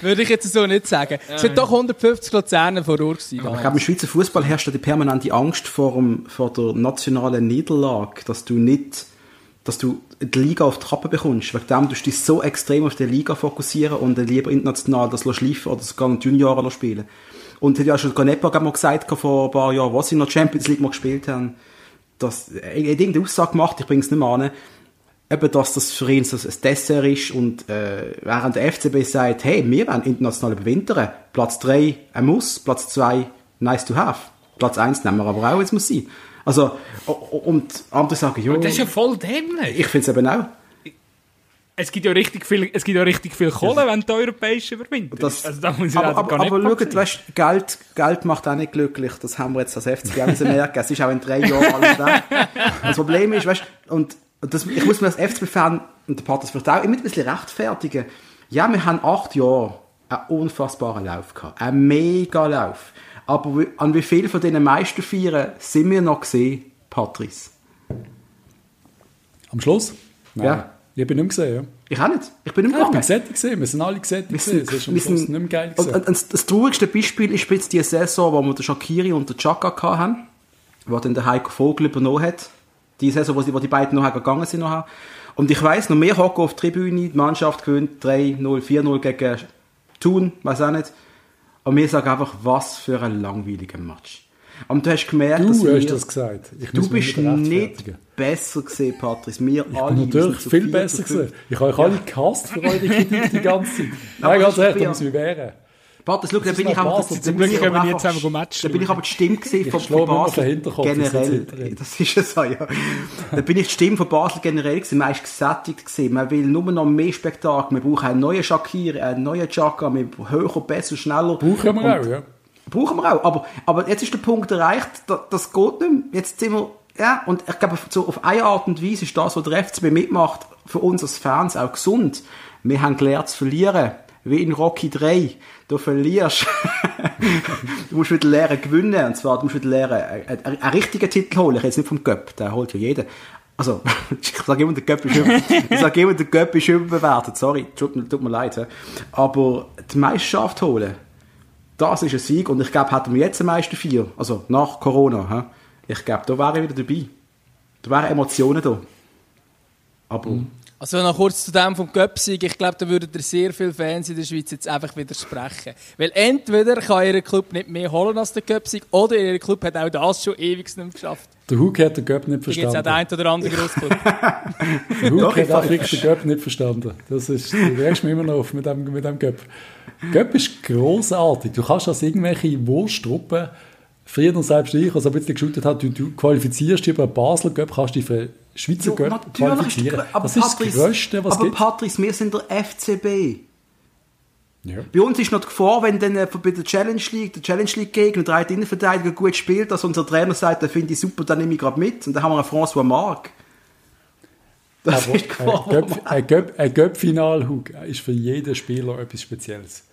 Würde ich jetzt so nicht sagen. Es sind doch 150 Luzerner vor Ort gewesen. Ich damals. glaube, im Schweizer Fußball herrscht ja die permanente Angst vor, dem, vor der nationalen Niederlage, dass du nicht, dass du die Liga auf die Kappe bekommst. Wegen dem tust du dich so extrem auf die Liga fokussieren und dann lieber international das schleifen oder sogar noch die Junioren spielen. Und hat ja schon Ganepa mal gesagt vor ein paar Jahren, was sie in der Champions League mal gespielt haben, dass, er hat irgendeine Aussage gemacht, ich bringe es nicht mehr an, eben, dass das für ihn so ein Dessert ist und äh, während der FCB sagt, hey, wir wollen international überwintern, Platz 3 ein Muss, Platz 2 nice to have, Platz 1 nehmen wir aber auch, jetzt muss sein. Also, und andere sagen, ja, das ist ja voll dämlich. ich finde es eben auch. Es gibt ja richtig viel, es gibt ja richtig viel Kohle, wenn die europäische überwintern. Das, also da muss ich aber aber, gar nicht aber schaut, weißt, Geld, Geld macht auch nicht glücklich. Das haben wir jetzt als FCG auch merken. Es ist auch in drei Jahren alles weg. Das Problem ist, weißt, und das, ich muss mir als FCB-Fan, und der Part das vielleicht auch, immer ein bisschen rechtfertigen. Ja, wir haben acht Jahre einen unfassbaren Lauf gehabt. Einen mega Lauf. Aber wie- an wie viel von diesen Meisterfeiern sind wir noch gesehen, Patrice? Am Schluss? Nein. Ja. Ich bin nicht gesehen, ja. Ich auch nicht. Ich bin nicht Ja, ich bin gesättigt gesehen. Wir sind alle gesättigt gesehen. Es ist am wir Schluss sind, nicht mehr geil gewesen. und, und das traurigste Beispiel ist jetzt die Saison, wo wir den Shakiri und den Chaka hatten, wo dann der Heiko Vogel übernommen hat. Die Saison, wo, sie, wo die beiden noch gegangen sind. Noch. Und ich weiss noch, wir hocken auf der Tribüne, die Mannschaft gewinnt 3-0, 4-0 gegen Thun, weiß auch nicht. Und wir sagen einfach, was für ein langweiliger Match. Und du hast gemerkt, dass Du wir, hast das gesagt. Ich du bist nicht besser gesehen, Patrice. Wir Ich alle bin natürlich viel besser gesehen. Ich habe euch alle gehasst für eure Kritik die ganze Zeit. Aber Nein, ganz ehrlich, da muss ich mich wehren. Patrice, schau, da bin ich aber, Zum Glück können wir jetzt einfach- einfach Match Da bin ich aber die Stimme gesehen von, Basel das generell. Das ist ja so, ja. Da bin ich die Stimme von Basel generell gewesen. Man ist gesättigt gewesen. Man will nur noch mehr Spektakel. Wir brauchen einen neuen Shakir, einen neuen Chaka. Wir höher, besser, schneller. Brauchen wir Und- auch, ja. Brauchen wir auch. Aber, aber jetzt ist der Punkt erreicht, da, das geht nicht mehr. Jetzt sind wir, ja, und ich glaube, so auf eine Art und Weise ist das, was der FCB mitmacht, für uns als Fans auch gesund. Wir haben gelernt zu verlieren. Wie in Rocky 3. Du verlierst. du musst wieder lernen gewinnen. Und zwar, du musst wieder lernen, einen, einen, einen richtigen Titel holen. Ich jetzt nicht vom Göpp, der holt ja jeder. Also, ich sage immer, der Göpp ist, über, ist überbewertet. Sorry, tut mir, tut mir leid. Aber die Meisterschaft holen, das ist ein Sieg. Und ich glaube, hätten wir jetzt am meisten vier, also nach Corona, ich glaube, da wäre ich wieder dabei. Da wären Emotionen da. Aber Also noch kurz zu dem vom Göpsig. Ich glaube, da würden dir sehr viele Fans in der Schweiz jetzt einfach widersprechen. Weil entweder kann ihr Club nicht mehr holen als der Göpsig oder ihr Club hat auch das schon ewig nicht mehr geschafft. Der Hug hat den Göpp nicht Da gibt es auch den verstanden. einen oder anderen Grossclub. Der ich hat auch wirklich den Göpp nicht verstanden. Das ist, du regst mich immer noch auf mit dem, mit dem Göpp. Göpp ist grossartig. Du kannst als irgendwelche Wurstruppen, früher und selbst ich, also ein bisschen geschootet hat, du, du qualifizierst über Basel Göpp, kannst dich für Schweizer Ja, Göpp qualifizieren. aber das ist Patrice- das Größte, was aber gibt. Patrice, wir sind der FCB. Ja. Bei uns ist noch die Gefahr, wenn dann äh, bei der Challenge League, der Challenge League Gegner, der eine Innenverteidiger gut spielt, dass unser Trainer sagt, den finde ich super, dann nehme ich gerade mit. Und dann haben wir einen François Marc. Das Aber ist die Gefahr. ein Göpp- ein Göpp- ein Göpp-Final, ist für jeden Spieler etwas Spezielles.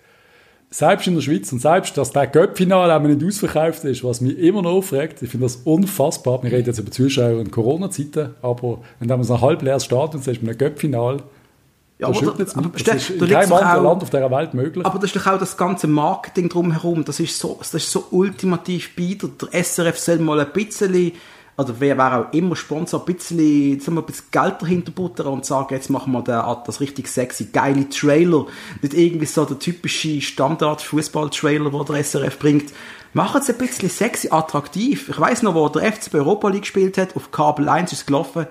Selbst in der Schweiz und selbst, dass der Göpp-Final auch nicht ausverkauft ist, was mich immer noch aufregt, ich finde das unfassbar. Wir reden jetzt über Zuschauer in Corona-Zeiten, aber wenn du so ein halb leeres Stadion siehst mit einem Göpp-Final, Ja, da aber, es aber. Das ist da in keinem anderen Land auf dieser Welt möglich. Aber das ist doch auch das ganze Marketing drumherum. Das ist so, das ist so ultimativ bieder. Der SRF soll mal ein bisschen, oder wer wäre auch immer Sponsor, ein bisschen, sagen wir, ein bisschen Geld dahinter buttern und sagen, jetzt machen wir den, das richtig sexy, geile Trailer. Nicht irgendwie so der typische Standard-Fußball-Trailer, den der SRF bringt. Machen es ein bisschen sexy, attraktiv. Ich weiß noch, wo der FCB Europa League gespielt hat, auf Kabel 1 ist es gelaufen.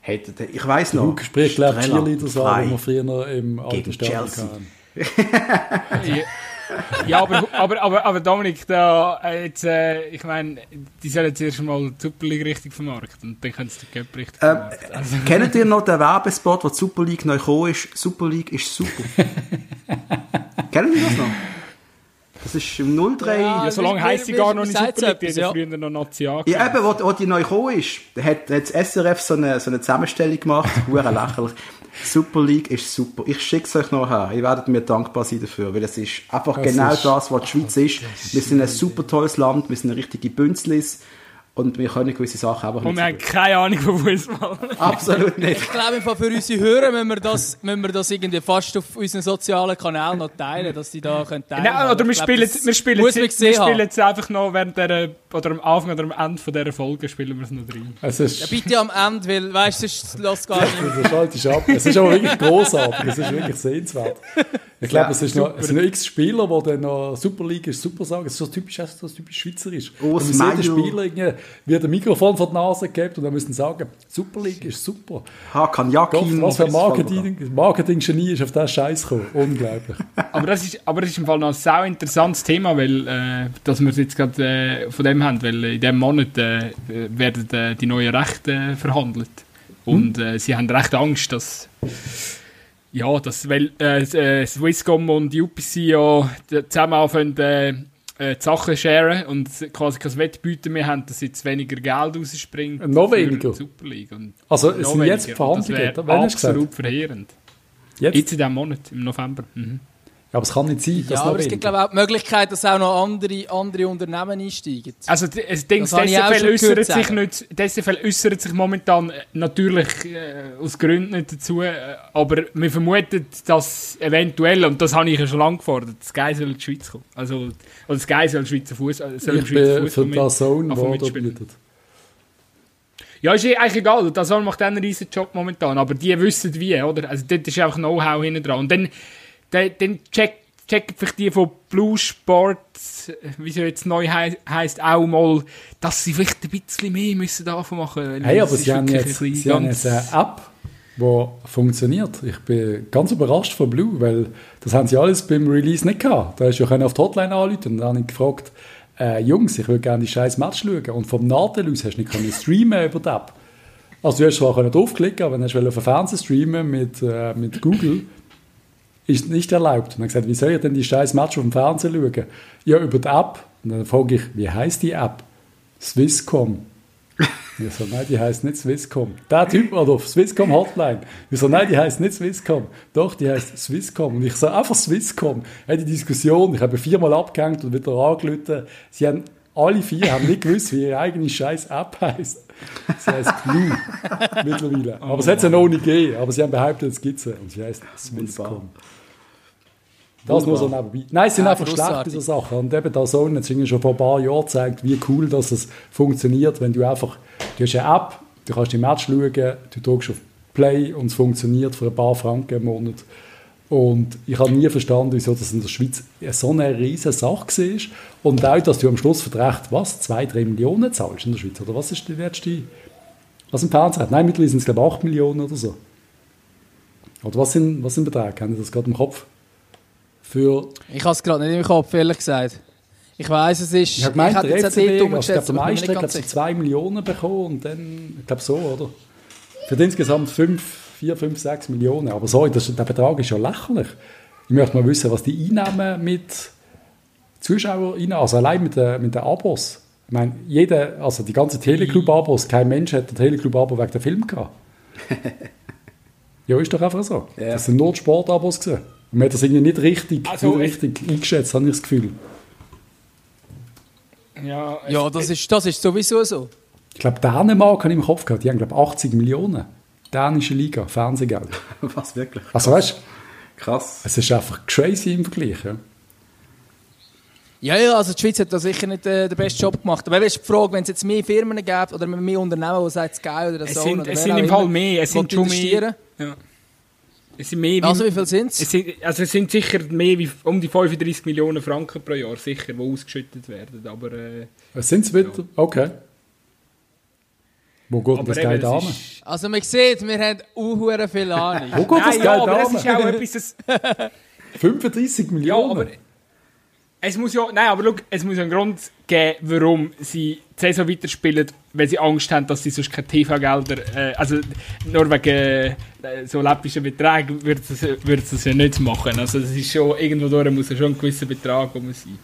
Hey, der- ich weiß noch. Hug spricht, glaube ich, frei. die wir früher im alten Gegen Stadion Chelsea. Ja, ja aber, aber, aber, aber Dominik, da, äh, jetzt, äh, ich meine, die sollen jetzt erst mal die Superliga richtig vermarkten und dann können sie den Cup richtig Ähm. Also, Kennt ihr noch den Werbespot, wo die Super League neu gekommen ist? Super League ist super. Kennen ihr das noch? Das ist im 03. Ja, ja, so lange heisst sie gar noch nicht sagt's Superliga, die ja früher noch Nazi Ja, eben, wo, wo die neu gekommen ist, da hat, hat das SRF so eine, so eine Zusammenstellung gemacht, hure lächerlich. Super League ist super. Ich schicke es euch noch her. Ihr werdet mir dankbar sein dafür, weil es ist einfach Das genau ist- das, was die Schweiz ist. Wir sind ein super tolles Land, wir sind eine richtige Bünzlis und wir können gewisse Sachen einfach Und wir haben nicht. keine Ahnung von Fußball. so. Absolut nicht. Ich glaube, im Fall für unsere Hörer müssen wir das, müssen wir das irgendwie fast auf unseren sozialen Kanälen noch teilen, dass sie da können teilnehmen Nein, oder wir spielen, das wir spielen, jetzt, wir spielen jetzt einfach noch während der, oder am Anfang oder am Ende von dieser Folge spielen wir es noch drin. Es Ja, ist, bitte am Ende, weil, weißt du, sonst lässt es gar nicht. Das schaltest ab. Es ist aber wirklich großartig. Es ist wirklich sehenswert. Ich glaube, Ja, es, ist noch, es sind noch x Spieler, die dann noch Super League ist, super sagen. Es ist so typisch, es ist so typisch schweizerisch. Oh, Und man. Spieler irgendwie, wird ein Mikrofon vor die Nase gehabt und dann müssen sie sagen, Super League ist super. Hakan Yakin. was für ein Marketing, Marketing-Genie ist auf diesen Scheiß gekommen. Unglaublich. Aber das ist, aber das ist im Fall noch ein sehr interessantes Thema, weil, äh, dass wir es jetzt gerade äh, von dem haben, weil in diesem Monat äh, werden äh, die neuen Rechte äh, verhandelt. Und äh, sie haben recht Angst, dass ja, dass, weil äh, äh, Swisscom und UPC ja zusammen anfangen, äh, äh, die Sachen sharen und quasi kein Wettbieten mehr haben, dass jetzt weniger Geld rausspringt. Noch weniger? Super League. Und Also, es sind jetzt Verhandlungen. Das wäre absolut verheerend. Jetzt? Jetzt in diesem Monat, im November. Mhm. Ja, aber es kann nicht sein, dass Ja, aber es gibt, glaube ich, auch die Möglichkeit, dass auch noch andere, andere Unternehmen einsteigen. Also das Das das ich auch DSFL schon äußert sich nicht, DSFL äußert sich momentan äh, natürlich äh, aus Gründen nicht dazu, äh, aber wir vermuten, dass eventuell, und das habe ich ja schon lange gefordert, das Sky soll in die Schweiz kommen. Also, oder das Sky soll Schweizer Fuß, äh, soll Ich Schweizer bin Fußball für das Zone, mitspielen. bietet. Ja, ist eigentlich egal, das macht einen riesen Job momentan, aber die wissen wie, oder? Also dort ist einfach Know-how hinten dran. Und dann, dann, dann checken vielleicht die von Blue Sports, wie sie jetzt neu hei heisst, auch mal, dass sie vielleicht ein bisschen mehr müssen davon machen müssen. Hey, aber sie haben, jetzt, sie haben jetzt eine App, die funktioniert. Ich bin ganz überrascht von Blue, weil das haben sie alles beim Release nicht gehabt. Da hast du ja können auf die Hotline anrufen und dann habe ich gefragt, äh, Jungs, ich würde gerne die scheiß Match schauen. Und vom Nadel aus hast du nicht können streamen über die App. Also du hast zwar können draufklicken, aber wenn du auf den Fernseher streamen mit, äh, mit Google, ist nicht erlaubt. Und dann gesagt, wie soll ich denn die scheiß Match auf dem Fernseher schauen? Ja, über die App. Und dann frage ich, wie heißt die App? Swisscom. Ich so, nein, die heißt nicht Swisscom. Der Typ war auf Swisscom Hotline. Ich so, nein, die heißt nicht Swisscom. Doch, die heißt Swisscom. Und ich so, einfach Swisscom. Ja, die Diskussion, ich habe viermal abgehängt und wieder angelötet. Sie haben alle vier haben nicht gewusst, wie ihre eigene scheiß App heisst. Sie heisst Blue mittlerweile. Aber es hat sie noch nicht gegeben. Aber sie haben behauptet, es gibt sie. Und sie heisst Swisscom. Das muss er nebenbei. Nein, es sind Ja, einfach schlechte so Sachen. Und eben da so hat schon vor ein paar Jahren gezeigt, wie cool dass es funktioniert, wenn du einfach, du hast eine App, du kannst die Match schauen, du drückst auf Play und es funktioniert für ein paar Franken im Monat. Und ich habe nie verstanden, wieso das in der Schweiz so eine riesige Sache war. Und auch, dass du am Schluss für Recht, was, zwei, drei Millionen zahlst in der Schweiz? Oder was ist die letzte, was im Fernsehen hat? Nein, mittlerweile sind es glaube ich 8 Millionen oder so. Oder was sind, was sind Beträge? Haben Sie das gerade im Kopf? Für Ich habe es gerade nicht im Kopf, ehrlich gesagt. Ich weiss, es ist... Ich habe gemeint, hätte der FCB, also ich der ich Meister hat ganz so sicher. 2 Millionen bekommen und dann, ich glaube so, oder? Für insgesamt 5, 4, 5, 6 Millionen. Aber sorry, das, der Betrag ist ja lächerlich. Ich möchte mal wissen, was die Einnahmen mit Zuschauern, also allein mit den, mit den Abos. Ich meine, jeder, also die ganzen Teleclub-Abos, kein Mensch hat ein Teleclub-Abo wegen der Film gehabt. ja, ist doch einfach so. Ja. Das sind nur Sportabos gewesen. Und man hat das irgendwie nicht richtig, Also, nicht richtig eingeschätzt, habe ich das Gefühl. Ja, es- Ja, das ist, das ist sowieso so. Ich glaube, Dänemark habe ich im Kopf gehabt. Die haben, glaube ich, 80 Millionen. Dänische Liga, Fernsehgeld. Was wirklich? Also weißt du, Krass. es ist einfach crazy im Vergleich. Ja? Ja, ja, also die Schweiz hat da sicher nicht äh, den besten Job gemacht. Aber eben ist die Frage, wenn es jetzt mehr Firmen gibt oder mehr Unternehmen, die sagen, es geil oder es so. sind, oder es sind im Fall mehr. Es sind schon mehr. Ja. Es sind mehr wie, Also wie viel sind es es? sind, also es sind sicher mehr wie um die 35 Millionen Franken pro Jahr, sicher, die ausgeschüttet werden. Aber, äh, Was sind es wieder? Okay. Wo geht aber das Geld es an? Also man sieht, wir haben unhure viel Ahnung. Wo geht das Geld ja, aber es an? ist auch etwas... Das, 35 ja, Millionen? aber es muss ja... Nein, aber schau, es muss ja einen Grund geben, warum sie die Saison weiterspielen, weil sie Angst haben, dass sie sonst keine TV-Gelder... Äh, also nur wegen äh, so läppischen Beträgen würden sie, sie es ja nicht machen. Also das ist schon... Irgendwo durch muss ja schon ein gewisser Betrag rum sein.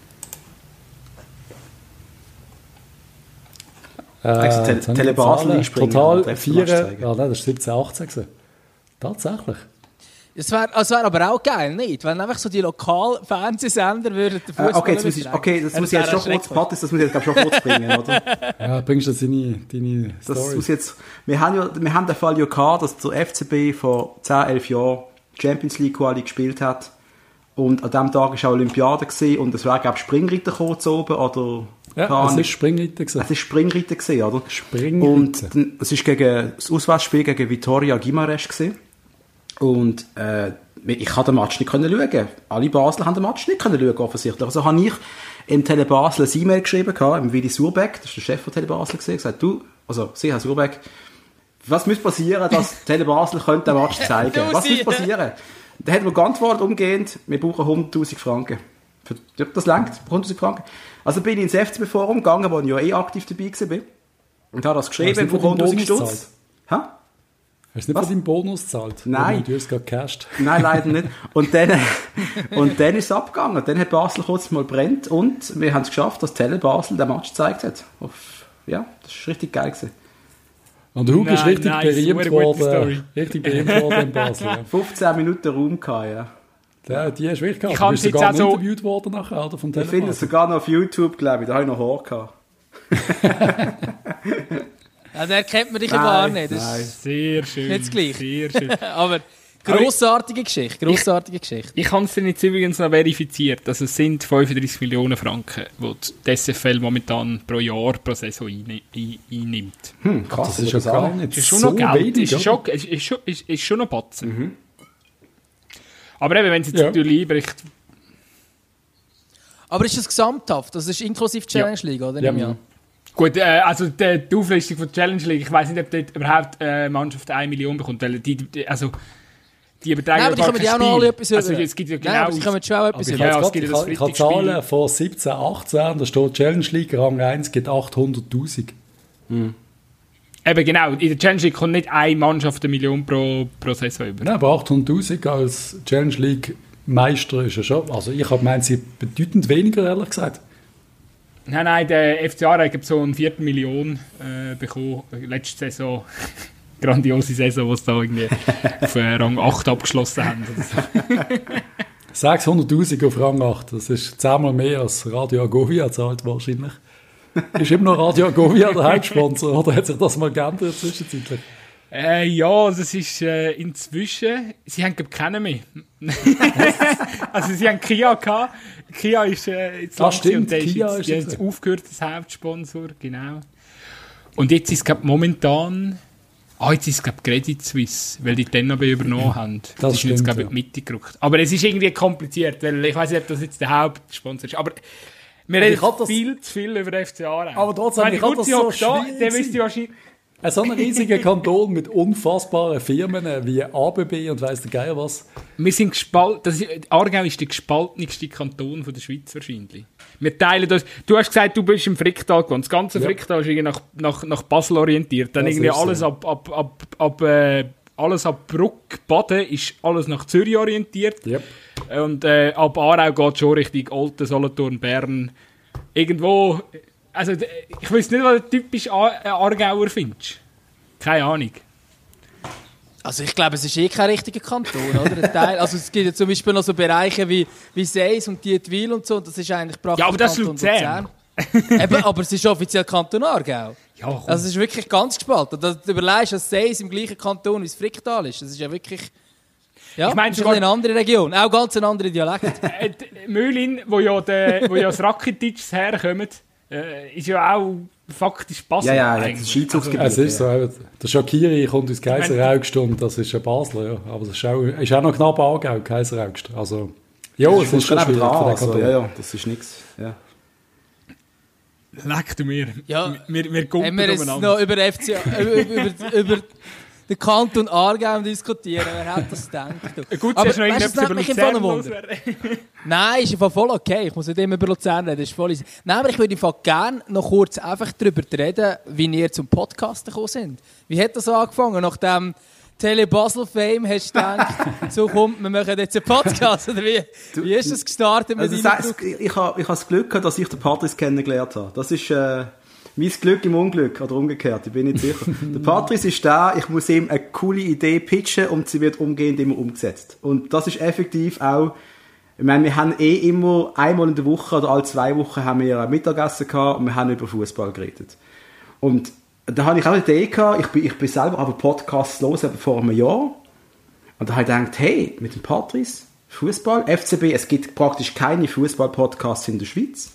Also Tele- Basel Total und den 4... Match zeigen. Ja, nein, das ist 17, 18 gewesen. Tatsächlich. Es wäre wär aber auch geil, nicht? Wenn einfach so die Lokalfernsehsender würden den Äh, Fußball okay, jetzt muss ich, okay, das muss ich jetzt schon kurz, Patrick, das muss ich jetzt schon kurz bringen, oder? Ja, bringst du deine, deine Das Story? muss jetzt, wir haben ja, wir haben den Fall ja gehabt, dass der FCB vor 10, 11 Jahren Champions League Quali gespielt hat. Und an diesem Tag war auch Olympiade gewesen, und es wäre, glaube ich, Springreiter zu oben, oder? Ja, es ist Springreiter gewesen. Es ist Springreiter gewesen, oder? Springreiter. Und dann- es ist gegen, das Auswärtsspiel gegen Vitoria Guimarães gewesen. Und, äh, ich konnte den Match nicht können schauen. Alle Basler haben den Match nicht können schauen, offensichtlich. Also habe ich im Tele Basel ein E-Mail geschrieben, im Willi Surbeck, das ist der Chef von Tele Basel gewesen, gesagt, du, also, Sie, Herr Surbeck, was muss passieren, dass Tele Basel könnte den Match zeigen? Du, Was muss Sie. passieren? Dann hat mir geantwortet umgehend, wir brauchen 100'000 Franken. Für, das langt, 100'000 Franken. Also bin ich ins FCB-Forum gegangen, wo ich ja eh aktiv dabei war. Und habe das geschrieben, brauchen deinem 100'000 Bonus Stutz. Hä? Hast du nicht Was? von deinem Bonus gezahlt? Nein. Du hast gerade gecasht. Nein, leider nicht. Und dann, und dann ist es abgegangen. Dann hat Basel kurz mal brennt und wir haben es geschafft, dass Tele Basel den Match gezeigt hat. Auf, ja, das ist richtig geil gewesen. Und der Hugo ist richtig berühmt worden. Richtig berühmt worden in Basel. Ja. 15 Minuten Raum gehabt, ja. Ja, die hast du wirklich gehabt. Ich Du bist kann's jetzt sogar auch so- interviewt worden nachher, oder? Vom Ich finde es sogar noch auf YouTube, glaube ich. Da habe ich noch Haar gehabt. Ja, der kennt man dich ja gar nicht. Das nein. ist Sehr schön. Nicht das Gleiche. Sehr schön. aber grossartige Geschichte, grossartige Geschichte. Ich habe es jetzt übrigens noch verifiziert. Also es sind 35 Millionen Franken, die die SFL momentan pro Jahr, pro Saison einni- ein- einnimmt. Hm, krass, Das ist ja gar nicht Das ist schon so noch Geld. wenig. ist, schon, ist, ist, schon, ist, ist schon noch Batzen. Aber eben, wenn sie jetzt Ja. natürlich einbricht, Aber ist das gesamthaft? Das ist inklusive Challenge League, oder? Ja, ich an. Gut, äh, also die, die Auflistung von der Challenge League, ich weiß nicht, ob dort überhaupt eine Mannschaft 1 Million bekommt, weil die, die also die Nein, aber die kein ja auch noch alle etwas Also es gibt ja Nein, genau... aber die kommen schon auch etwas ich Ja, es gibt ich habe Freitagsspiel. Zahlen von 17, 18, da steht Challenge League Rang 1 geht 800'000. Eben genau, in der Challenge League kommt nicht eine Mannschaft eine Million pro, pro Saison über. Ja, aber 800'000 als Challenge League Meister ist ja schon, also ich habe gemeint, sie bedeutend weniger, ehrlich gesagt. Nein, nein, der FC Aarau hat so eine Viertelmillion äh, bekommen. Letzte Saison, grandiose Saison, wo sie da irgendwie auf äh, Rang 8 abgeschlossen haben. oder so. 600'000 auf Rang 8, das ist zehnmal mehr als Radio Agovia zahlt wahrscheinlich. Ist immer noch Radio Govia der Hauptsponsor oder hat sich das mal geändert zwischenzeitlich? Äh, ja, das ist äh, inzwischen. Sie haben glaub, keinen mehr. also sie haben Kia gehabt. Kia ist äh, jetzt Ah, stimmt, und der ist Kia jetzt, ist jetzt- jetzt aufgehört als Hauptsponsor, genau. Und jetzt ist glaub, momentan. Ah, jetzt ist glaub Credit Suisse, weil die den aber übernommen haben. Das ist jetzt stimmt, glaub, in ja. die Mitte gerückt. Aber es ist irgendwie kompliziert, weil ich weiß nicht, ob das jetzt der Hauptsponsor ist. Aber wir ich reden das- viel zu viel über den FC Aarau. Aber trotzdem, Wenn ich die hab das so da, der gewesen. wüsste wahrscheinlich. So ein riesiger Kanton mit unfassbaren Firmen wie ABB und weiss der Geier was. Wir sind gespalten. Aargau ist der gespaltenste Kanton von der Schweiz wahrscheinlich. Wir teilen das. Du hast gesagt, du bist im Fricktal gewohnt. Das ganze Ja. Fricktal ist irgendwie nach, nach, nach Basel orientiert. Dann Das irgendwie so. alles ab, ab, ab, ab, äh, alles ab Bruck, Baden ist alles nach Zürich orientiert. Yep. Und äh, ab Aarau geht schon Richtung Olten, Solothurn, Bern. Irgendwo. Also, ich weiß nicht, was du typisch äh, Aargauer findest. Keine Ahnung. Also ich glaube, es ist eh kein richtiger Kanton, oder? Teil, also es gibt ja zum Beispiel noch so Bereiche wie, wie Seis und Dietwil und so, und das ist eigentlich praktisch Ja, aber das ist Kanton Luzern. Luzern. Eben, aber es ist offiziell Kanton Aargau. Ja, komm. Also es ist wirklich ganz gespalten. Du überlegst, dass Seis im gleichen Kanton wie das Fricktal ist. Das ist ja wirklich... Ja, Ich meine, ist sogar- eine andere Region. Auch ganz ein anderer Dialekt. Äh, die Mühlin, wo ja, der, wo ja das Rakitic herkommt, äh, ist ja auch faktisch Basel. Ja, ja, das Schiedshausgebiet. Es ist so, eben, der Shakiri kommt aus Kaiseraugst und das ist ein Basler, ja. Aber das ist auch, ist auch noch knapp Aargau, Kaiseraugst. Also, ja, es ist schon schwierig dran, für den also, Kanton. ja, ja, das ist nichts. Ja. Leck du mir. Ja. Wir, wir Haben gumpen wir jetzt noch über, FC, über, über, über den Kanton Aargau diskutieren? Wer hat das gedacht? du? Gut, Aber weißt du, das mich im Wunder. Nein, ist einfach voll okay. Ich muss nicht immer über Luzern reden. Das ist voll easy. Nein, aber ich würde einfach gerne noch kurz einfach darüber reden, wie ihr zum Podcast gekommen sind. Wie hat das angefangen? Nach dem Tele Basel Fame hast du gedacht, so kommt, wir machen jetzt einen Podcast? Oder wie, wie ist das gestartet mit Also, deinem ich ich habe ich hab das Glück gehabt, dass ich den Patrice kennengelernt habe. Das ist äh, mein Glück im Unglück, oder umgekehrt, ich bin nicht sicher. der Patrice ist da, ich muss ihm eine coole Idee pitchen und sie wird umgehend immer umgesetzt. Und das ist effektiv auch, ich meine, wir haben eh immer einmal in der Woche oder alle zwei Wochen haben wir ein Mittagessen gehabt und wir haben über Fußball geredet. Und da habe ich auch eine Idee gehabt, ich bin, ich bin selber aber Podcasts los, vor einem Jahr. Und da habe ich gedacht, hey, mit dem Patrice, Fußball, FCB, es gibt praktisch keine Fußball-Podcasts in der Schweiz.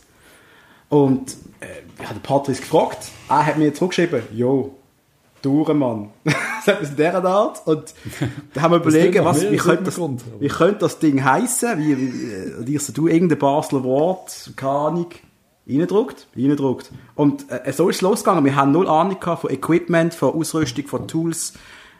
Und äh, ich habe den Patrice gefragt, er hat mir zurückgeschrieben, jo, Mann. so etwas in dieser Art. Und da haben wir Das überlegt, was, wie, könnte das, wie könnte das Ding heißen? Wie, wie, äh, und ich so, du, irgendein Basler Wort, keine Ahnung, reindruckt, reindruckt. Und äh, so ist es losgegangen. Wir haben null Ahnung von Equipment, von Ausrüstung, von Tools.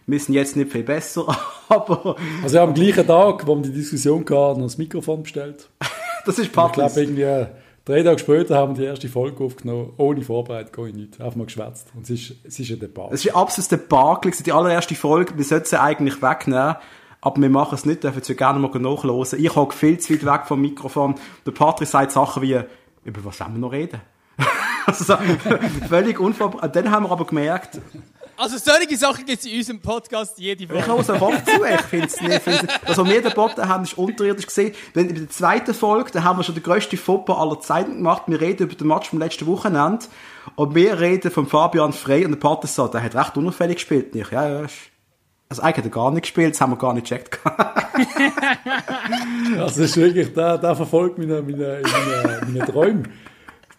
Wir sind jetzt nicht viel besser, aber Also, am gleichen Tag, wo wir die Diskussion hatten, noch das Mikrofon bestellt. das ist Ich glaube, Patrice. irgendwie äh, drei Tage später haben wir die erste Folge aufgenommen, ohne Vorbereitung, ohne nichts. Einfach mal geschwätzt. Und es ist, es ist ein Debatte. Es ist ein absolutes Debakel. Die allererste Folge, wir sollten sie eigentlich wegnehmen. Aber wir machen es nicht, dürfen Sie gerne mal nachhören. Ich hocke viel zu weit weg vom Mikrofon. Der Patrick sagt Sachen wie, über was sollen wir noch reden? also, so, völlig unvorbereitet. Dann haben wir aber gemerkt, Also solche Sachen gibt es in unserem Podcast jede ich Woche. höre es einfach zu. Ich finde es nicht. Das, was wir geboten haben, ist unterirdisch gesehen. Wenn in der zweiten Folge, da haben wir schon den grössten Fopper aller Zeiten gemacht. Wir reden über den Match vom letzten Wochenende. Und wir reden von Fabian Frey und der sagt, der hat recht unauffällig gespielt. Und ich, ja, ja, ist- also eigentlich hat er gar nicht gespielt, das haben wir gar nicht gecheckt. Das ist wirklich, der, der verfolgt meine, meine, meine, meine Träume.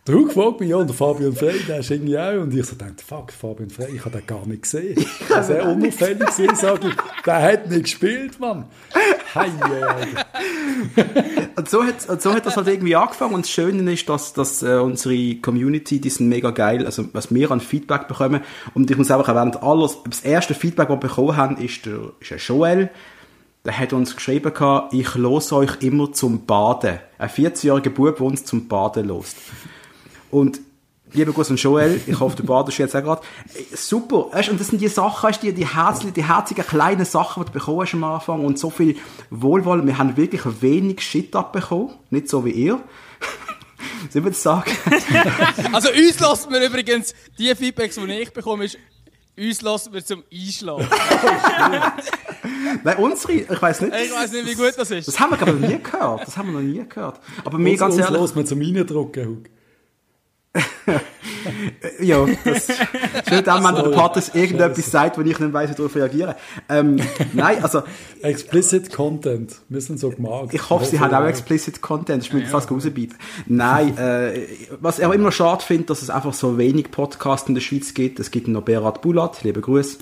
Du gefragt mich, ja, und der Fabian Frey, der ist irgendwie auch. Und ich so dachte, fuck, Fabian Frey, ich habe den gar nicht gesehen. Habe sehr unauffällig gesehen, sage ich. Der hat nicht gespielt, Mann. Hei, Und so hat, und so hat das halt irgendwie angefangen. Und das Schöne ist, dass, dass äh, unsere Community, die sind mega geil, also was wir an Feedback bekommen. Und ich muss einfach erwähnen, alles, das erste Feedback, das wir bekommen haben, ist der, ist der Joel. Der hat uns geschrieben, ich los euch immer zum Baden. Ein 14-jähriger Bub, der uns zum Baden lost. Und Lieber Gruß an Joel, ich hoffe, du badest jetzt auch gerade. Super, weißt, und das sind die Sachen, weißt, die, die, herzlichen, die herzigen kleinen Sachen, die du bekommen hast am Anfang und so viel Wohlwollen. Wir haben wirklich wenig Shit abbekommen, nicht so wie ihr. Sollen wir das sagen? Also uns lassen wir übrigens, die Feedbacks, die ich bekomme, ist, uns lassen wir zum Einschlafen. Nein, unsere, ich weiß nicht. Ich weiß nicht, wie gut das ist. Das haben wir glaube ich noch nie gehört. Das haben wir noch nie gehört. Aber mir uns, ganz uns ehrlich, los mit zum Reindrucken, Hug. Ja, das ist nicht dann, wenn der Patrick irgendetwas sagt, wo ich nicht weiss, wie darauf reagieren. Ähm, nein, also, Explicit Content. Wir sind so gemacht. ich hoffe, sie haben auch explicit Content. Ich will fast rausbleiben. Nein, äh, was ich auch immer schade finde, dass es einfach so wenig Podcasts in der Schweiz gibt. Es gibt noch Berat Bulat, liebe Grüße.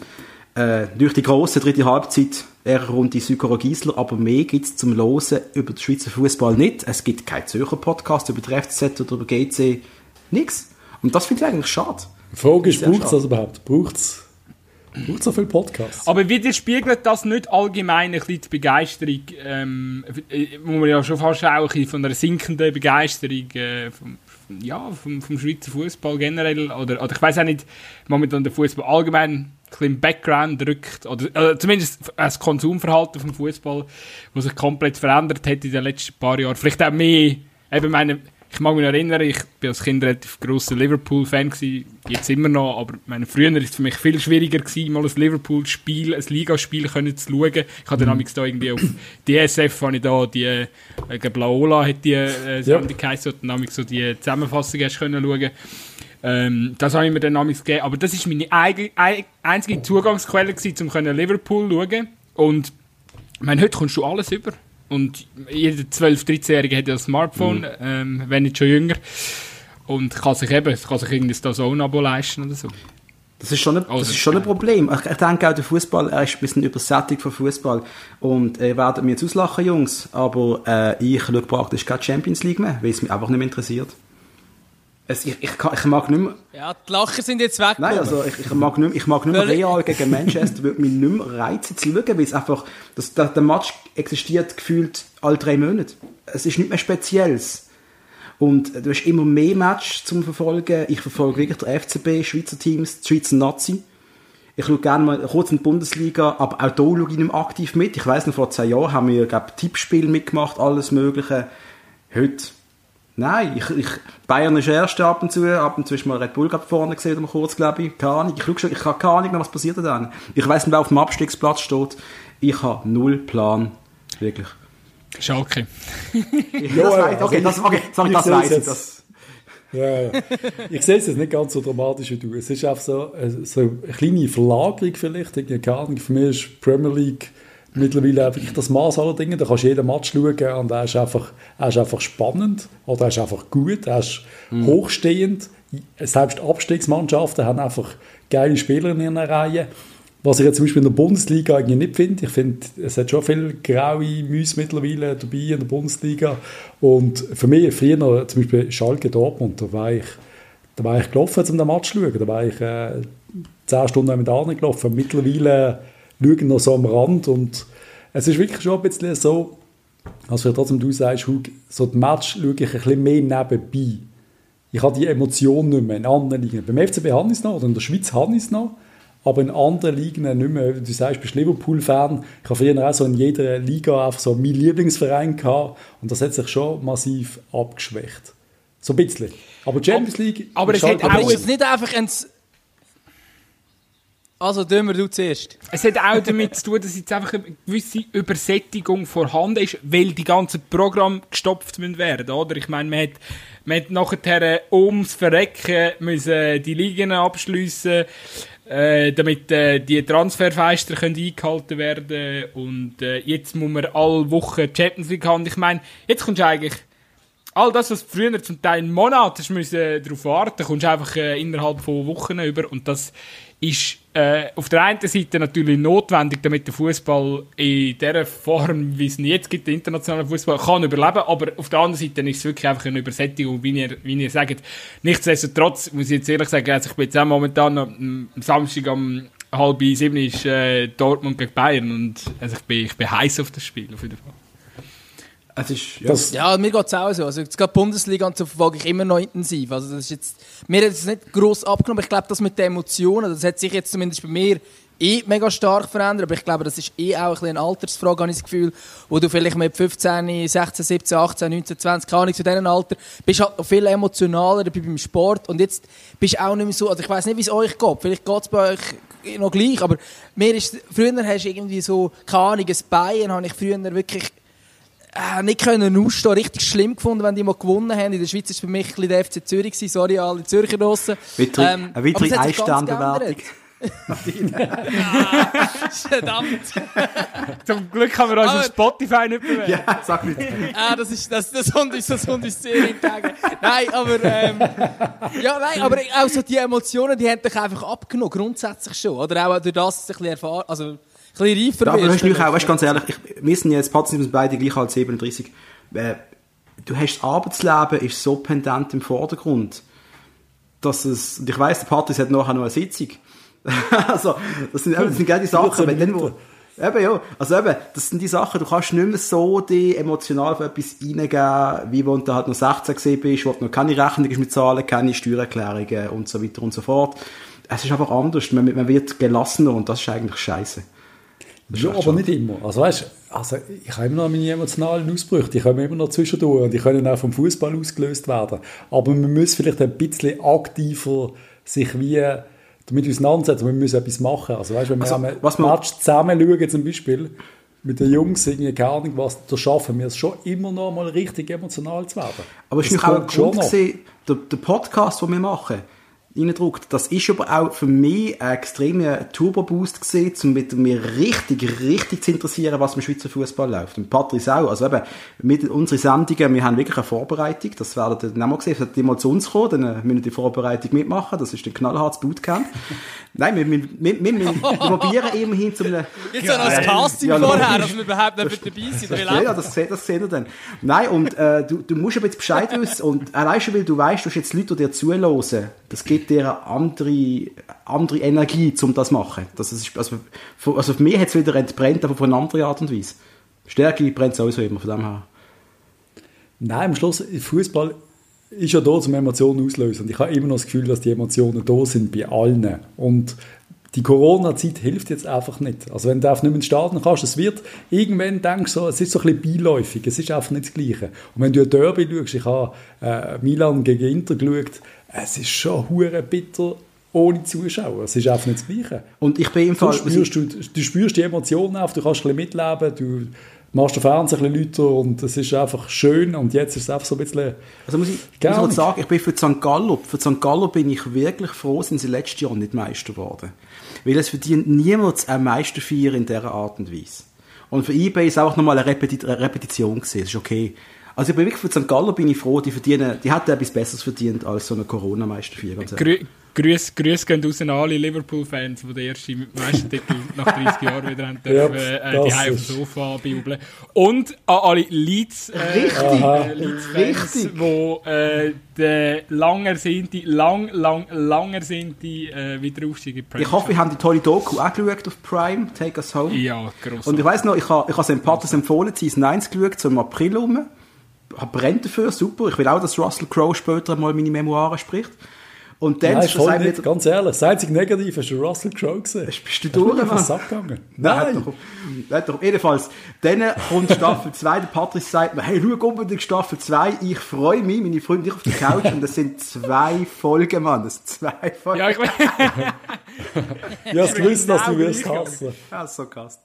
Äh, durch die grosse dritte Halbzeit eher rund die Sykora Giesler, aber mehr gibt's zum Losen über den Schweizer Fußball nicht. Es gibt keinen Zürcher Podcast über die FCZ oder über GC. Nix. Und das finde ich eigentlich schade. Die Frage ist, braucht es das überhaupt? Braucht es so viele Podcasts? Aber widerspiegelt das nicht allgemein ein bisschen die Begeisterung, ähm, äh, wo man ja schon fast auch ein von einer sinkenden Begeisterung äh, vom, ja, vom, vom Schweizer Fußball generell, oder, oder ich weiß auch nicht, momentan der Fußball allgemein ein bisschen im Background drückt, oder äh, zumindest das Konsumverhalten vom Fußball, was sich komplett verändert hat in den letzten paar Jahren. Vielleicht auch mehr, eben meine, ich mag mich erinnern, ich bin als Kind relativ grosser Liverpool-Fan jetzt immer noch, aber meine, früher ist es für mich viel schwieriger gewesen, mal ein Liverpool-Spiel, ein Ligaspiel können zu schauen. Ich hatte dann da irgendwie auf DSF, habe ich da die, äh, ich glaube, Laola hat die äh, Sendung geheißen, und dann so die Zusammenfassung hast können schauen. Ähm, das habe ich mir dann damals gegeben, aber das ist meine eigen, ei- einzige Zugangsquelle gewesen, um Liverpool zu schauen. Und ich meine, heute kommst du alles über. Und jeder 12-, 13-Jährige hat ja ein Smartphone, ähm, wenn nicht schon jünger. Und kann sich eben, kann sich irgendwie das Abo leisten oder so. Das ist schon ein, das Also, ist schon ein. Problem. Ich, denke auch, der Fußball, er ist ein bisschen übersättigt von Fußball. Und ihr werdet mir jetzt auslachen, Jungs, aber äh, ich schaue praktisch keine Champions League mehr, weil es mich einfach nicht mehr interessiert. Es, ich, ich, kann, ich mag nicht mehr, Ja, die Lacher sind jetzt weg. nein, also ich, ich mag nicht mehr, ich mag nicht mehr Real gegen Manchester, würde mich nicht mehr reizen zu schauen, weil es einfach, das, der, der Match existiert gefühlt alle drei Monate. Es ist nicht mehr Spezielles. Und du hast immer mehr Matches zum Verfolgen. Ich verfolge wirklich der FCB, Schweizer Teams, die Schweizer Nazi. Ich schaue gerne mal kurz in die Bundesliga, aber auch da schaue ich nicht mehr aktiv mit. Ich weiss noch, vor zwei Jahren haben wir, glaube Tippspiel mitgemacht, alles Mögliche. Heute, nein, ich, ich, Bayern ist erste ab und zu, ab und zu ist mal Red Bull gerade vorne gesehen, mal kurz, glaube ich. Keine Ahnung. Ich, schaue schon, ich habe keine Ahnung mehr, was passiert da dann. Ich weiss nicht, wer auf dem Abstiegsplatz steht. Ich habe null Plan. Wirklich. Schalke. Ich, das weiss, okay, das, okay, sorry, Ich das weiss ich. Das, Ja, ja. Ich sehe es jetzt nicht ganz so dramatisch wie du. Es ist einfach so, äh, so eine kleine Verlagerung vielleicht. Keine Ahnung, für mich ist Premier League mittlerweile wirklich das Maß aller Dinge. Da kannst du jeden Match schauen und er ist einfach, er ist einfach spannend oder er ist einfach gut, er ist hochstehend. Selbst Abstiegsmannschaften haben einfach geile Spieler in ihren Reihen. Was ich jetzt zum Beispiel in der Bundesliga eigentlich nicht finde. Ich finde, es hat schon viele graue Mäuse mittlerweile dabei in der Bundesliga. Und für mich, früher zum Beispiel Schalke Dortmund, da war ich, da war ich gelaufen, um den Match zu schauen. Da war ich äh, 10 Stunden mit anderen gelaufen. Mittlerweile schaue ich noch so am Rand. Und es ist wirklich schon ein bisschen so, als wir trotzdem du sagst, Hug, so das Match schaue ich ein bisschen mehr nebenbei. Ich habe die Emotion nicht mehr in anderen Ligen. Beim FCB habe ich es noch, oder in der Schweiz habe ich es noch, aber in anderen Ligen nicht mehr. Du sagst, du bist Liverpool-Fan. Ich habe früher auch so in jeder Liga einfach so meinen Lieblingsverein gehabt und das hat sich schon massiv abgeschwächt. So ein bisschen. Aber Champions League... aber ist es halt hat Aber auch- es nicht einfach ein... Also, dümmer du zuerst. Es hat auch damit zu tun, dass jetzt einfach eine gewisse Übersättigung vorhanden ist, weil die ganzen Programme gestopft werden, oder? Ich meine, man hat, man hat nachher äh, ums Verrecken müssen die Ligen abschliessen, äh, damit äh, die Transferfeister können eingehalten werden und äh, jetzt muss man alle Wochen Champions League haben. Ich meine, jetzt kommst du eigentlich all das, was früher zum Teil einen Monat müssen darauf warten, kommst du einfach äh, innerhalb von Wochen über und das ist äh, auf der einen Seite natürlich notwendig, damit der Fußball in der Form, wie es ihn jetzt gibt, der internationale Fußball, kann überleben. Aber auf der anderen Seite ist es wirklich einfach eine Übersättigung, wie ihr, wie ihr sagt. Nichtsdestotrotz muss ich jetzt ehrlich sagen, also ich bin jetzt auch momentan noch, am Samstag um halb sieben ist äh, Dortmund gegen Bayern und also ich bin, ich bin heiß auf das Spiel auf jeden Fall. Es ist, ja. Das, Ja, mir geht es auch so. Also, jetzt gerade die Bundesliga und so verfolge ich immer noch intensiv. Also, das ist jetzt, mir hat es nicht gross abgenommen. Ich glaube, das mit den Emotionen, das hat sich jetzt zumindest bei mir eh mega stark verändert. Aber ich glaube, das ist eh auch ein eine Altersfrage, habe ich das Gefühl, wo du vielleicht mit 15, 16, 17, 18, 19, 20, keine Ahnung, zu diesem Alter, bist halt noch viel emotionaler dabei beim Sport. Und jetzt bist du auch nicht mehr so, also ich weiß nicht, wie es euch geht. Vielleicht geht es bei euch noch gleich, aber mir ist, früher hast du irgendwie so, keine Ahnung, ein Bayern habe ich früher wirklich äh, nicht können ausstehen, richtig schlimm gefunden, wenn die mal gewonnen haben. In der Schweiz war es für mich ein bisschen der FC Zürich, gewesen. sorry alle Zürcher draussen. Weitere, Ähm, eine weitere geändert. Verdammt. Zum Glück haben wir uns auf Spotify nicht bewerten. Ja, sag nicht. Ah, das ist, das, das kommt uns, das kommt uns sehr entgegen. Nein, aber, ähm, ja, nein, aber auch so die Emotionen, die haben dich einfach abgenommen, grundsätzlich schon. Oder auch durch das, dass du ein bisschen erfahren, also, bisschen reifer Ja, aber hast du auch, weißt, ganz ehrlich, ich, wir sind jetzt, Patz sind beide gleich als 37. Äh, du hast das Arbeitsleben ist so pendent im Vordergrund, dass es, und ich weiss, der Patris hat nachher noch eine Sitzung. also, das sind, eben, das sind genau die Sachen, wenn dann, wo, eben, ja, also eben, das sind die Sachen, du kannst nicht mehr so die emotional auf etwas reingehen, wie wenn du halt noch 16 gesehen bist, wo du noch keine Rechnung mit Zahlen, keine Steuererklärungen und so weiter und so fort. Es ist einfach anders, man, man wird gelassener und das ist eigentlich scheiße. Ja, aber nicht immer. Also weißt, also ich habe immer noch meine emotionalen Ausbrüche, die kommen immer noch zwischendurch und die können auch vom Fußball ausgelöst werden. Aber man muss vielleicht ein bisschen aktiver sich wie damit auseinandersetzen, wir müssen etwas machen. Also weißt, wenn wir Also, was man- Match zusammen schauen zum Beispiel, mit den Jungs, irgendwie, keine Ahnung was, da schaffen wir es schon immer noch mal richtig emotional zu werden. Aber es ist auch ein Grund gewesen, der, der Podcast, den wir machen, reindruckt, das ist aber auch für mich ein extremer Turbo-Boost gewesen, um mit mir richtig, richtig zu interessieren, was im Schweizer Fußball läuft. Und Patrice auch. Also eben, mit unseren Sendungen, wir haben wirklich eine Vorbereitung, das werdet ihr dann auch mal sehen, sollt ihr mal zu uns kommen, dann äh, müssen wir die Vorbereitung mitmachen, das ist ein knallhartes Bootcamp. Nein, wir, wir, wir, wir, wir, probieren immerhin zu einem... Jetzt ja, noch das Casting Ja, vorher, dass wir überhaupt nicht mit dabei sind. Ja, ja, das, seht- das seht ihr dann. Nein, und äh, du, du musst aber jetzt Bescheid wissen. Und allein schon, weil du weißt, du hast jetzt Leute, die dir zuhören, das gibt dir eine andere, andere Energie, um das zu machen. Das ist, also, für, also für mich hat es wieder entbrennt, aber auf eine andere Art und Weise. Stärke brennt sowieso immer, von dem her. Nein, am Schluss, Fußball ist ja da, um Emotionen auszulösen. Und ich habe immer noch das Gefühl, dass die Emotionen da sind bei allen. Und die Corona-Zeit hilft jetzt einfach nicht. Also wenn du einfach nicht mehr ins Stadion kannst, es wird, irgendwann denkst du so, es ist so ein bisschen beiläufig, es ist einfach nicht das Gleiche. Und wenn du ein Derby schaust, ich habe äh, Milan gegen Inter geschaut, es ist schon hure bitter ohne Zuschauer. Es ist einfach nicht das Gleiche. Und ich bin im Du Fall... spürst, du, du spürst die Emotionen auf, du kannst ein bisschen mitleben, du machst den Fernseher ein bisschen lauter und es ist einfach schön und jetzt ist es einfach so ein bisschen... Also muss ich, muss ich nicht. sagen, ich bin für St. Gallo, für St. Gallo bin ich wirklich froh, sind sie letztes Jahr nicht Meister geworden. Weil es verdient niemand ein Meisterfeier in dieser Art und Weise. Und für eBay ist es auch nochmal eine, Repeti eine Repetition gewesen, das ist okay. Also ich bin wirklich für St. Gallo bin ich froh, die verdienen, die hätten etwas Besseres verdient als so eine Corona-Meisterfeier. Grü Grüß, Grüß gehen raus an alle Liverpool-Fans, die den ersten Meistertitel nach 30 Jahren wieder haben dürfen, äh, die Heim auf ist- dem Sofa bejubeln. Und an alle Leeds, äh, Richtig, äh, Leeds-Fans, richtig. die äh, den lang ersehnten, lang, lang, lang ersehnten äh, Wiederaufstieg in die Premier Ich hoffe, wir haben die tolle Doku auch geschaut auf Prime, Take Us Home. Ja, gross. Und ich weiss noch, ich habe ich habe St. Patrick's empfohlen, Season 1 geschaut, so im April rum. Brennt dafür, super. Ich will auch, dass Russell Crowe später mal meine Memoiren spricht. Und dann Nein, ist das voll nicht, ganz ehrlich. Das einzige Negative ist Russell Crowe gesehen. Bist du durch, Mann? Sack gegangen. Nein. Doch, jedenfalls, dann kommt Staffel 2, der Patrick sagt mir, hey, schau unbedingt Staffel 2, ich freue mich, meine Freunde, ich auf der Couch, und das sind zwei Folgen, Mann, das sind zwei Folgen. ja, ich mein, Ich habe gewusst, dass du genau wirst hassen. Ja, so gast.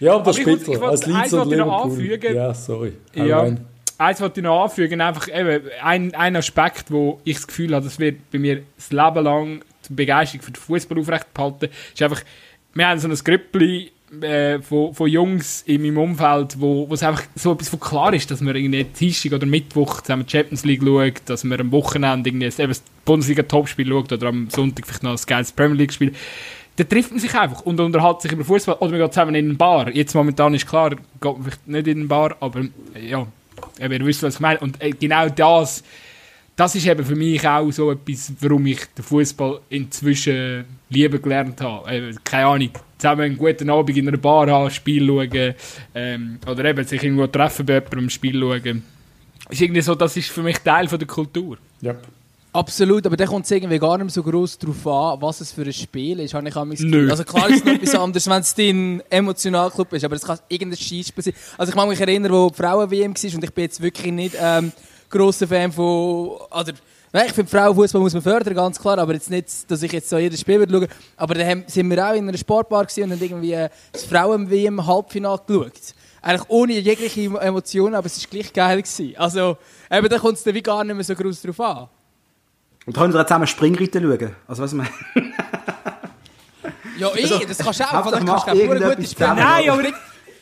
Ja, aber das Aber wollte- bitter. ich Als Leeds eins und wollte ich noch Liverpool. anfügen. Ja, sorry. Hau Ja, rein. eins wollte ich noch anfügen, einfach eben, ein, ein Aspekt, wo ich das Gefühl habe, das wird bei mir das Leben lang die Begeisterung für den Fußball aufrechtgehalten, ist einfach, wir haben so ein Grüppli äh, von, von Jungs in meinem Umfeld, wo wo es einfach so etwas von klar ist, dass wir irgendwie Dienstag oder Mittwoch zusammen die Champions League schauen, dass wir am Wochenende irgendwie das Bundesliga-Topspiel schauen oder am Sonntag vielleicht noch das geiles Premier League-Spiel. Da trifft man sich einfach und unterhält sich über Fußball oder man geht zusammen in eine Bar. Jetzt momentan ist klar, geht man vielleicht nicht in eine Bar, aber äh, ja, eben, ihr wisst, was ich meine. Und äh, genau das, das ist eben für mich auch so etwas, warum ich den Fußball inzwischen lieben gelernt habe. Äh, keine Ahnung, zusammen einen guten Abend in einer Bar haben, Spiel schauen ähm, oder eben sich irgendwo treffen bei jemandem, Spiel schauen. Ist irgendwie so, das ist für mich Teil von der Kultur. Ja. Absolut, aber dann kommt es irgendwie gar nicht mehr so groß darauf an, was es für ein Spiel ist, habe ich auch mein. Nö. Also klar ist es noch etwas anderes, wenn es dein Emotionalclub ist, aber es kann irgendein Scheißspiel sein. Also ich mag mich erinnern, wo die Frauen-WM war und ich bin jetzt wirklich nicht ähm, grosser Fan von... Nein, ich finde Frauenfußball muss man fördern, ganz klar, aber jetzt nicht, dass ich jetzt so jedes Spiel würde schauen. Aber dann sind wir auch in einer Sportbar und haben irgendwie äh, das Frauen-WM-Halbfinale geschaut. eigentlich ohne jegliche Emotionen, aber es war gleich geil. Gewesen. Also, eben, da kommt es dann wie gar nicht mehr so groß drauf an. Und da können wir zusammen Springreiten schauen. Also, was man. Ja, ich, das kannst du auch. Hauptsache, mach kannst du auch gute Spiele. zusammen. Nein, aber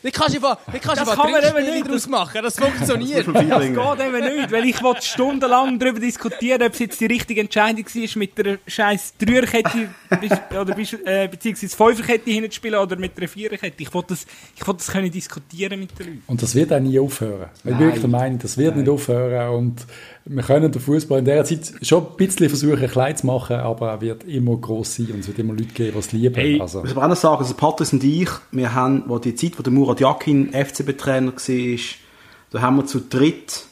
Das kannst du einfach, das kannst Das kann man eben nicht. daraus machen. Das funktioniert. Das Das geht eben nicht, weil ich will stundenlang darüber diskutieren, ob es jetzt die richtige Entscheidung war, mit einer scheiß Dreierkette oder äh, beziehungsweise Fünferkette hinzuspielen oder mit einer Viererkette. Ich will das, ich will das können diskutieren mit den Leuten. Und das wird auch nie aufhören. Ich bin Nein. wirklich der Meinung, das wird nicht aufhören. Und wir können den Fußball in dieser Zeit schon ein bisschen versuchen, klein zu machen, aber er wird immer groß sein und es wird immer Leute geben, die es lieben. Hey, also, Ich muss aber auch noch sagen, also Patrice und ich, wir haben, wo die Zeit, wo der Murat Yakin FCB-Trainer war, da haben wir zu dritt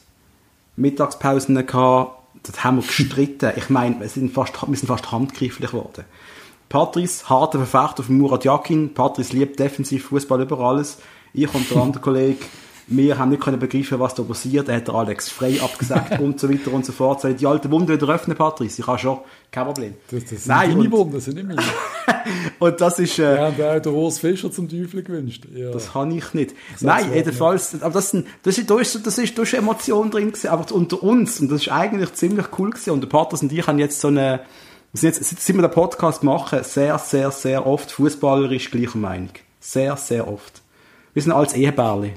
Mittagspausen gehabt, da haben wir gestritten. Ich meine, wir sind fast, wir sind fast handgreiflich geworden. Patrice, harter Verfechter von Murat Yakin. Patrice liebt defensiv Fußball über alles. Ich und der andere Kollege, wir haben nicht können begreifen, was da passiert. Er hat der Alex frei abgesagt und so weiter und so fort. Ich die alte Wunde wieder öffnen, Patrice? Ich habe schon. Kein Problem. das, das sind Nein, deine und- Wunden, das sind nicht meine. Und das ist, äh, Wir haben auch den Urs Fischer zum Teufel gewünscht. Ja. Das habe ich nicht. sag's Nein, jedenfalls, jedenfalls, aber das, sind, das, ist, da, ist, so- das ist, da ist Emotion drin gewesen, aber unter uns, und das ist eigentlich ziemlich cool gewesen, und der Patrice und ich haben jetzt so eine, wir sind jetzt, seit wir den Podcast machen, sehr, sehr, sehr oft fußballerisch gleicher Meinung. Sehr, sehr oft. Wir sind als Ehebärli.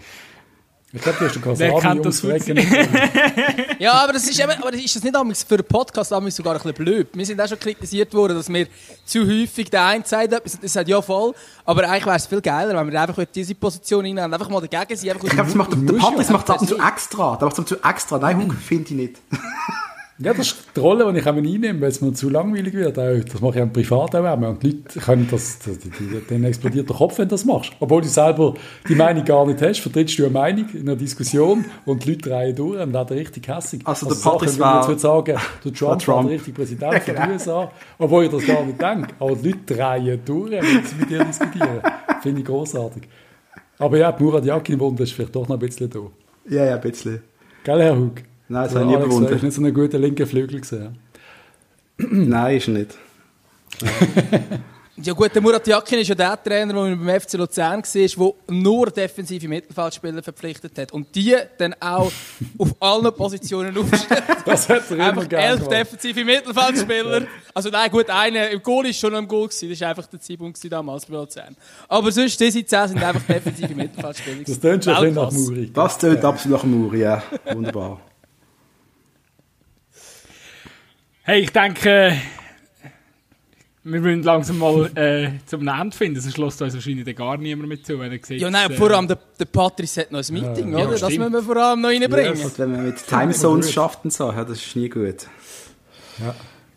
Ich glaube, du hast den Wer Kasami kennt das ums gut? Recken. Ja, aber das ist eben, aber ist das nicht amigs für den Podcast sogar ein bisschen blöd? Wir sind auch schon kritisiert worden, dass wir zu häufig der eine sagt etwas und der sagt ja voll, aber eigentlich wäre es viel geiler, wenn wir einfach in diese Position hinein einfach mal dagegen sind. Ich glaube, das macht, der ja macht das ab und zu extra. Der macht das zu extra. Nein, Hugo, finde ich nicht. Ja, das ist die Rolle, die ich auch einnehme, weil es mir zu langweilig wird. Das mache ich auch privat auch immer. Und die Leute können das, denen explodiert der Kopf, wenn du das machst. Obwohl du selber die Meinung gar nicht hast, vertrittst du eine Meinung in einer Diskussion und die Leute drehen durch und werden richtig hässig. Also der Patrice wie ich jetzt war- würde sagen, der Trump, der richtige Präsident von den USA. Obwohl ich das gar nicht denke. Aber die Leute drehen durch, wenn sie mit dir diskutieren. Finde ich großartig. Aber ja, die Murat Yakin-Wunde ist vielleicht doch noch ein bisschen da. Ja, ja, ein bisschen. Gell, Herr Hug? Nein, das habe ich nie Alex, der ist bewundert. nicht so ein guter linker Flügel gesehen. Nein, ist nicht. Ja gut, der Murat Yakin ist ja der Trainer, der beim FC Luzern war, der nur defensive Mittelfeldspieler verpflichtet hat. Und die dann auch auf allen Positionen aufstellt. Das hat er immer Einfach gerne elf gemacht. defensive Mittelfeldspieler. Also nein, gut, einer im Goal ist schon noch im Goal gewesen. Das war einfach der Zeitpunkt damals bei Luzern. Aber sonst, diese zehn sind einfach defensive Mittelfeldspieler. Das tönt schon ein bisschen nach. Muri. Das tönt absolut nach Muri, ja. Wunderbar. Hey, ich denke, wir müssen langsam mal äh, zum Ende finden, sonst lässt uns wahrscheinlich gar niemand mehr zu, wenn er sieht. Ja, nein, äh, vor allem der, der Patrice hat noch ein Meeting, Ja, oder? das stimmt. müssen wir vor allem noch reinbringen. Und wenn man mit Timezones schafft und so, ja, das ist nie gut.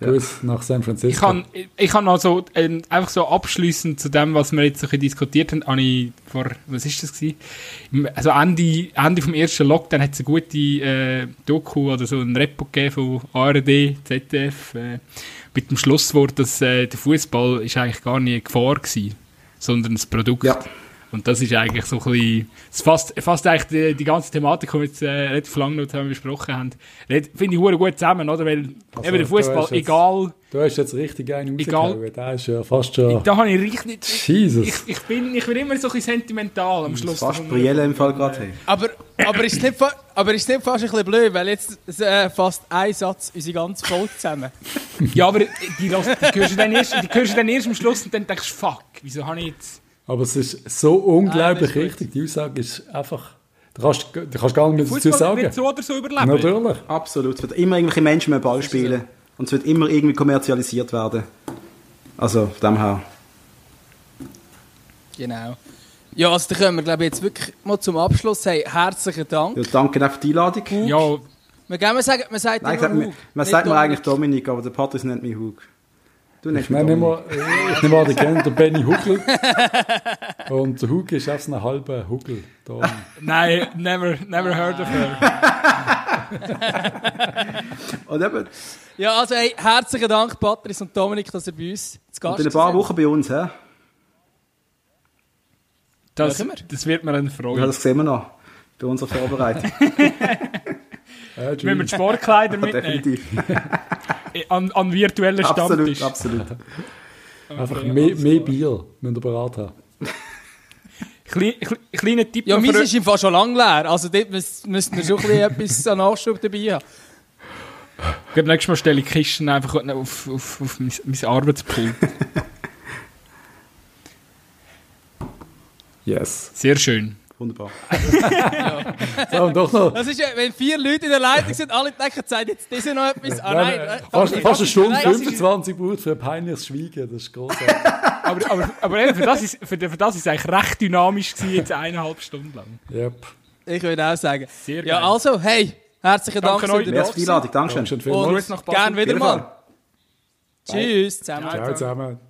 Grüß nach San Francisco. Ich kann, ich kann also ähm, einfach so abschließend zu dem, was wir jetzt so ein bisschen diskutiert haben, habe ich vor, was ist das gewesen? Also Ende, Ende vom ersten Lockdown hat es eine gute äh, Doku oder so ein Repo gegeben von ARD, ZDF, äh, mit dem Schlusswort, dass äh, der Fußball ist eigentlich gar nicht eine Gefahr gewesen, sondern ein Produkt. Ja. Und das ist eigentlich so ein bisschen, es fasst, fasst eigentlich die, die ganze Thematik, die wir jetzt äh, relativ lange noch zusammen besprochen haben, finde ich hure gut zusammen, oder? Weil Also, eben der du Fußball, egal, Du hast jetzt richtig einen Egal. Der ist ja fast schon... Da habe ich richtig. Jesus. Ich, ich, bin, ich bin immer so ein bisschen sentimental am Schluss. Fast. Brielle im Fall gerade. Hey. Aber, aber, ist nicht, aber ist nicht fast ein bisschen blöd, weil jetzt äh, fast ein Satz unsere ganze Folge zusammen. Ja, aber die, hörst- die, hörst du dann erst, die hörst du dann erst am Schluss und dann denkst du, fuck, wieso habe ich jetzt. Aber es ist so unglaublich Ah, ist gut. richtig. Die Aussage ist einfach... Du kannst, du kannst gar nicht mehr dazu sagen. wird so oder so überleben. Natürlich. Absolut. Es wird immer irgendwelche Menschen mit dem Ball spielen. Und es wird immer irgendwie kommerzialisiert werden. Also, von dem her. Genau. Ja, also dann können wir glaube ich, jetzt wirklich mal zum Abschluss sagen, herzlichen Dank. Ja, danke auch für die Einladung. Ja, Wir gehen mal sagen, man sagt Nein, immer gesagt, man, Hug, man sagt mir eigentlich Dominik, aber der Patrice nennt mich Hug. Du Ich nehme immer, ich nehme an, ihr kennt den Benny Huckel. Und der Hug ist auch so ein halber Huckel. Da. nein, never, never heard of her. Und eben, Ja, also hey, herzlichen Dank Patrice und Dominik, dass ihr bei uns zu Gast und in ein paar seid. Wochen bei uns, hä? Das, Ja, das wird mir eine Ja, Freude. das sehen wir noch. Bei unserer Vorbereitung. Äh, Müssen wir die Sportkleider mitnehmen? Definitiv. An, an virtuellen absolut, Stammtisch. absolut. Einfach mehr, mehr Bier müsst ihr bereit haben. Klein, kle- kleiner Tipp Ja, meins für- ist im Fall schon lange leer. Also dort müsst- müssten wir schon ein bisschen etwas an Nachschub dabei haben. Nächstes Mal stelle ich die Kisten einfach auf, auf, auf mein, mein Arbeitspult. Yes. Sehr schön. Wunderbar. So, und doch noch. Das ist ja, wenn vier Leute in der Leitung sind, alle denken, sagt jetzt diese noch etwas. Ah, nein, Nein, äh, fast, okay. fast eine Stunde Nein, das ist- 25 braucht für ein peinliches Schweigen. Das ist großartig. Aber, aber, aber eben, für, das ist, für, für das ist es eigentlich recht dynamisch gewesen, jetzt eineinhalb Stunden lang. yep. Ich würde auch sagen. Sehr Ja, geil. also, hey, herzlichen Dank, Danke für die. Einladung. Dankeschön. Dankeschön Und vielmals. Grüß nach Basel. gern wieder mal. Tschüss zusammen. Ciao zusammen.